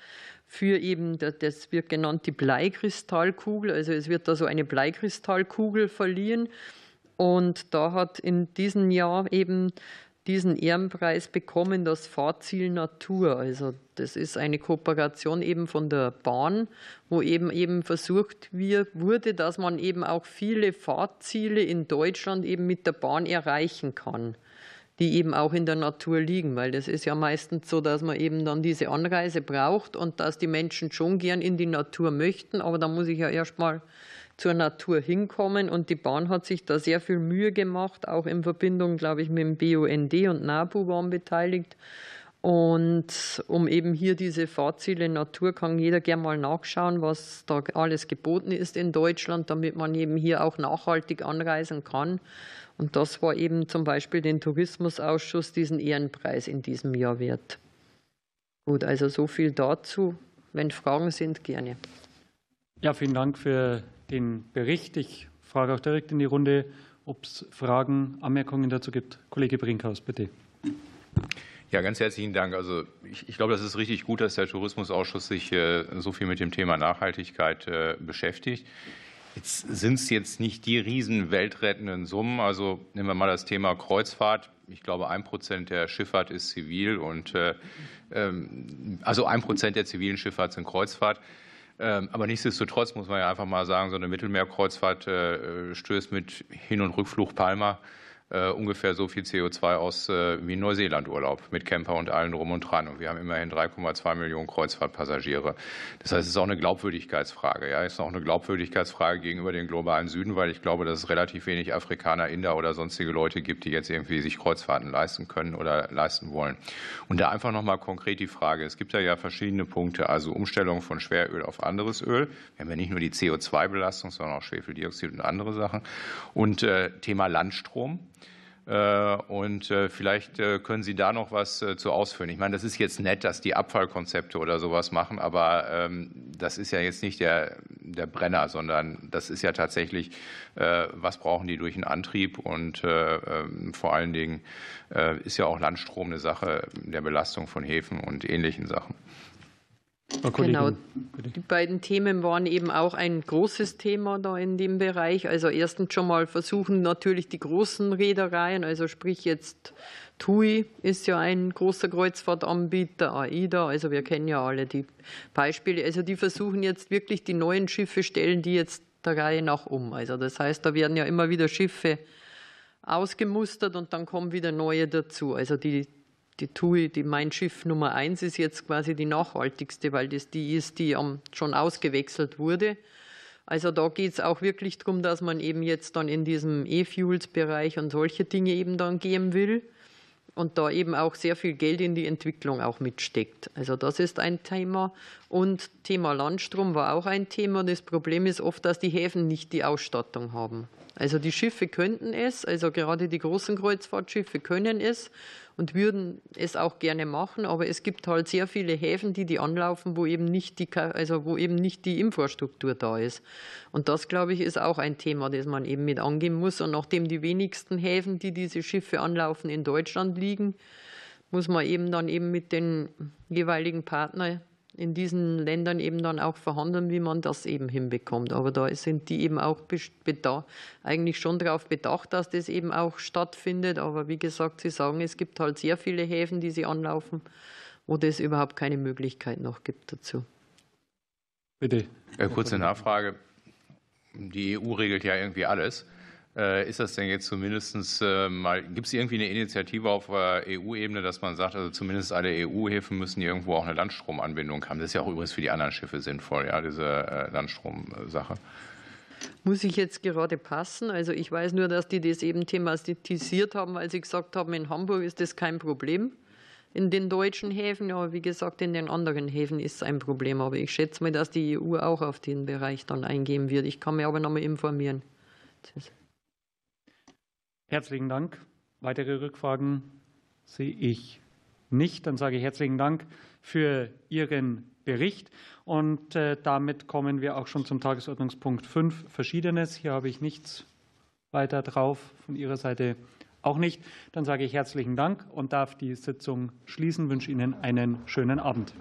für eben, das wird genannt die Bleikristallkugel. Also es wird da so eine Bleikristallkugel verliehen. Und da hat in diesem Jahr eben diesen Ehrenpreis bekommen, das Fahrziel Natur. Also das ist eine Kooperation eben von der Bahn, wo eben eben versucht wurde, dass man eben auch viele Fahrziele in Deutschland eben mit der Bahn erreichen kann, die eben auch in der Natur liegen, weil das ist ja meistens so, dass man eben dann diese Anreise braucht und dass die Menschen schon gern in die Natur möchten, aber da muss ich ja erstmal mal zur Natur hinkommen. Und die Bahn hat sich da sehr viel Mühe gemacht, auch in Verbindung, glaube ich, mit dem BUND und NABU waren beteiligt. Und um eben hier diese Fahrziele Natur kann jeder gerne mal nachschauen, was da alles geboten ist in Deutschland, damit man eben hier auch nachhaltig anreisen kann. Und das war eben zum Beispiel den Tourismusausschuss diesen Ehrenpreis in diesem Jahr wert. Gut, also so viel dazu. Wenn Fragen sind, gerne. Ja, vielen Dank für den Bericht. Ich frage auch direkt in die Runde, ob es Fragen, Anmerkungen dazu gibt. Kollege Brinkhaus, bitte. Ja, ganz herzlichen Dank. Also ich, ich, glaube, das ist richtig gut, dass der Tourismusausschuss sich äh, so viel mit dem Thema Nachhaltigkeit äh, beschäftigt. Jetzt sind es jetzt nicht die riesen weltrettenden Summen. Also nehmen wir mal das Thema Kreuzfahrt. Ich glaube, ein Prozent der Schifffahrt ist zivil und äh, ähm, also ein Prozent der zivilen Schifffahrt sind Kreuzfahrt. Ähm, aber nichtsdestotrotz muss man ja einfach mal sagen, so eine Mittelmeerkreuzfahrt äh, stößt mit Hin- und Rückflug Palma äh, ungefähr so viel CO2 aus äh, wie Neuseeland-Urlaub mit Camper und allen drum und dran. Und wir haben immerhin 3,2 Millionen Kreuzfahrtpassagiere. Das heißt, es ist auch eine Glaubwürdigkeitsfrage. Ja, es ist auch eine Glaubwürdigkeitsfrage gegenüber dem globalen Süden, weil ich glaube, dass es relativ wenig Afrikaner, Inder oder sonstige Leute gibt, die jetzt irgendwie sich Kreuzfahrten leisten können oder leisten wollen. Und da einfach nochmal konkret die Frage. Es gibt da ja verschiedene Punkte, also Umstellung von Schweröl auf anderes Öl. Wir haben ja nicht nur die CO2-Belastung, sondern auch Schwefeldioxid und andere Sachen. Und äh, Thema Landstrom. Äh, und äh, vielleicht äh, können Sie da noch was zu ausführen. Ich meine, das ist jetzt nett, dass die Abfallkonzepte oder sowas machen, aber ähm, das ist ja jetzt nicht der, der Brenner, sondern das ist ja tatsächlich, was brauchen die durch einen Antrieb und ähm, vor allen Dingen ist ja auch Landstrom eine Sache der Belastung von Häfen und ähnlichen Sachen. Genau. Die beiden Themen waren eben auch ein großes Thema da in dem Bereich. Also erstens schon mal versuchen natürlich die großen Reedereien, also sprich jetzt TUI ist ja ein großer Kreuzfahrtanbieter, AIDA, also wir kennen ja alle die Beispiele. Also die versuchen jetzt wirklich die neuen Schiffe stellen die jetzt der Reihe nach um. Also das heißt, da werden ja immer wieder Schiffe ausgemustert und dann kommen wieder neue dazu. Also die die TUI, die Mein Schiff Nummer eins ist jetzt quasi die nachhaltigste, weil das die ist, die schon ausgewechselt wurde. Also da geht es auch wirklich darum, dass man eben jetzt dann in diesem E-Fuels-Bereich und solche Dinge eben dann gehen will und da eben auch sehr viel Geld in die Entwicklung auch mitsteckt. Also das ist ein Thema. Und Thema Landstrom war auch ein Thema. Das Problem ist oft, dass die Häfen nicht die Ausstattung haben. Also die Schiffe könnten es, also gerade die großen Kreuzfahrtschiffe können es und würden es auch gerne machen, aber es gibt halt sehr viele Häfen, die die anlaufen, wo eben nicht die, also wo eben nicht die Infrastruktur da ist. Und das, glaube ich, ist auch ein Thema, das man eben mit angehen muss. Und nachdem die wenigsten Häfen, die diese Schiffe anlaufen, in Deutschland liegen, muss man eben dann eben mit den jeweiligen Partnern in diesen Ländern eben dann auch verhandeln, wie man das eben hinbekommt. Aber da sind die eben auch eigentlich schon darauf bedacht, dass das eben auch stattfindet. Aber wie gesagt, Sie sagen, es gibt halt sehr viele Häfen, die sie anlaufen, wo das überhaupt keine Möglichkeit noch gibt dazu. Bitte. Kurze Nachfrage. Die EU regelt ja irgendwie alles. Äh, ist das denn jetzt zumindest äh, mal, gibt es irgendwie eine Initiative auf EU-Ebene, dass man sagt, also zumindest alle EU-Häfen müssen irgendwo auch eine Landstromanbindung haben? Das ist ja auch übrigens für die anderen Schiffe sinnvoll, ja, diese äh, Landstromsache. Muss ich jetzt gerade passen? Also ich weiß nur, dass die das eben thematisiert haben, weil sie gesagt haben, in Hamburg ist das kein Problem. In den deutschen Häfen, aber wie gesagt, in den anderen Häfen ist es ein Problem. Aber ich schätze mal, dass die EU auch auf den Bereich dann eingehen wird. Ich kann mich aber noch mal informieren. Herzlichen Dank. Weitere Rückfragen sehe ich nicht. Dann sage ich herzlichen Dank für Ihren Bericht. Und äh, damit kommen wir auch schon zum Tagesordnungspunkt 5, Verschiedenes. Hier habe ich nichts weiter drauf, von Ihrer Seite auch nicht. Dann sage ich herzlichen Dank und darf die Sitzung schließen. Ich wünsche Ihnen einen schönen Abend.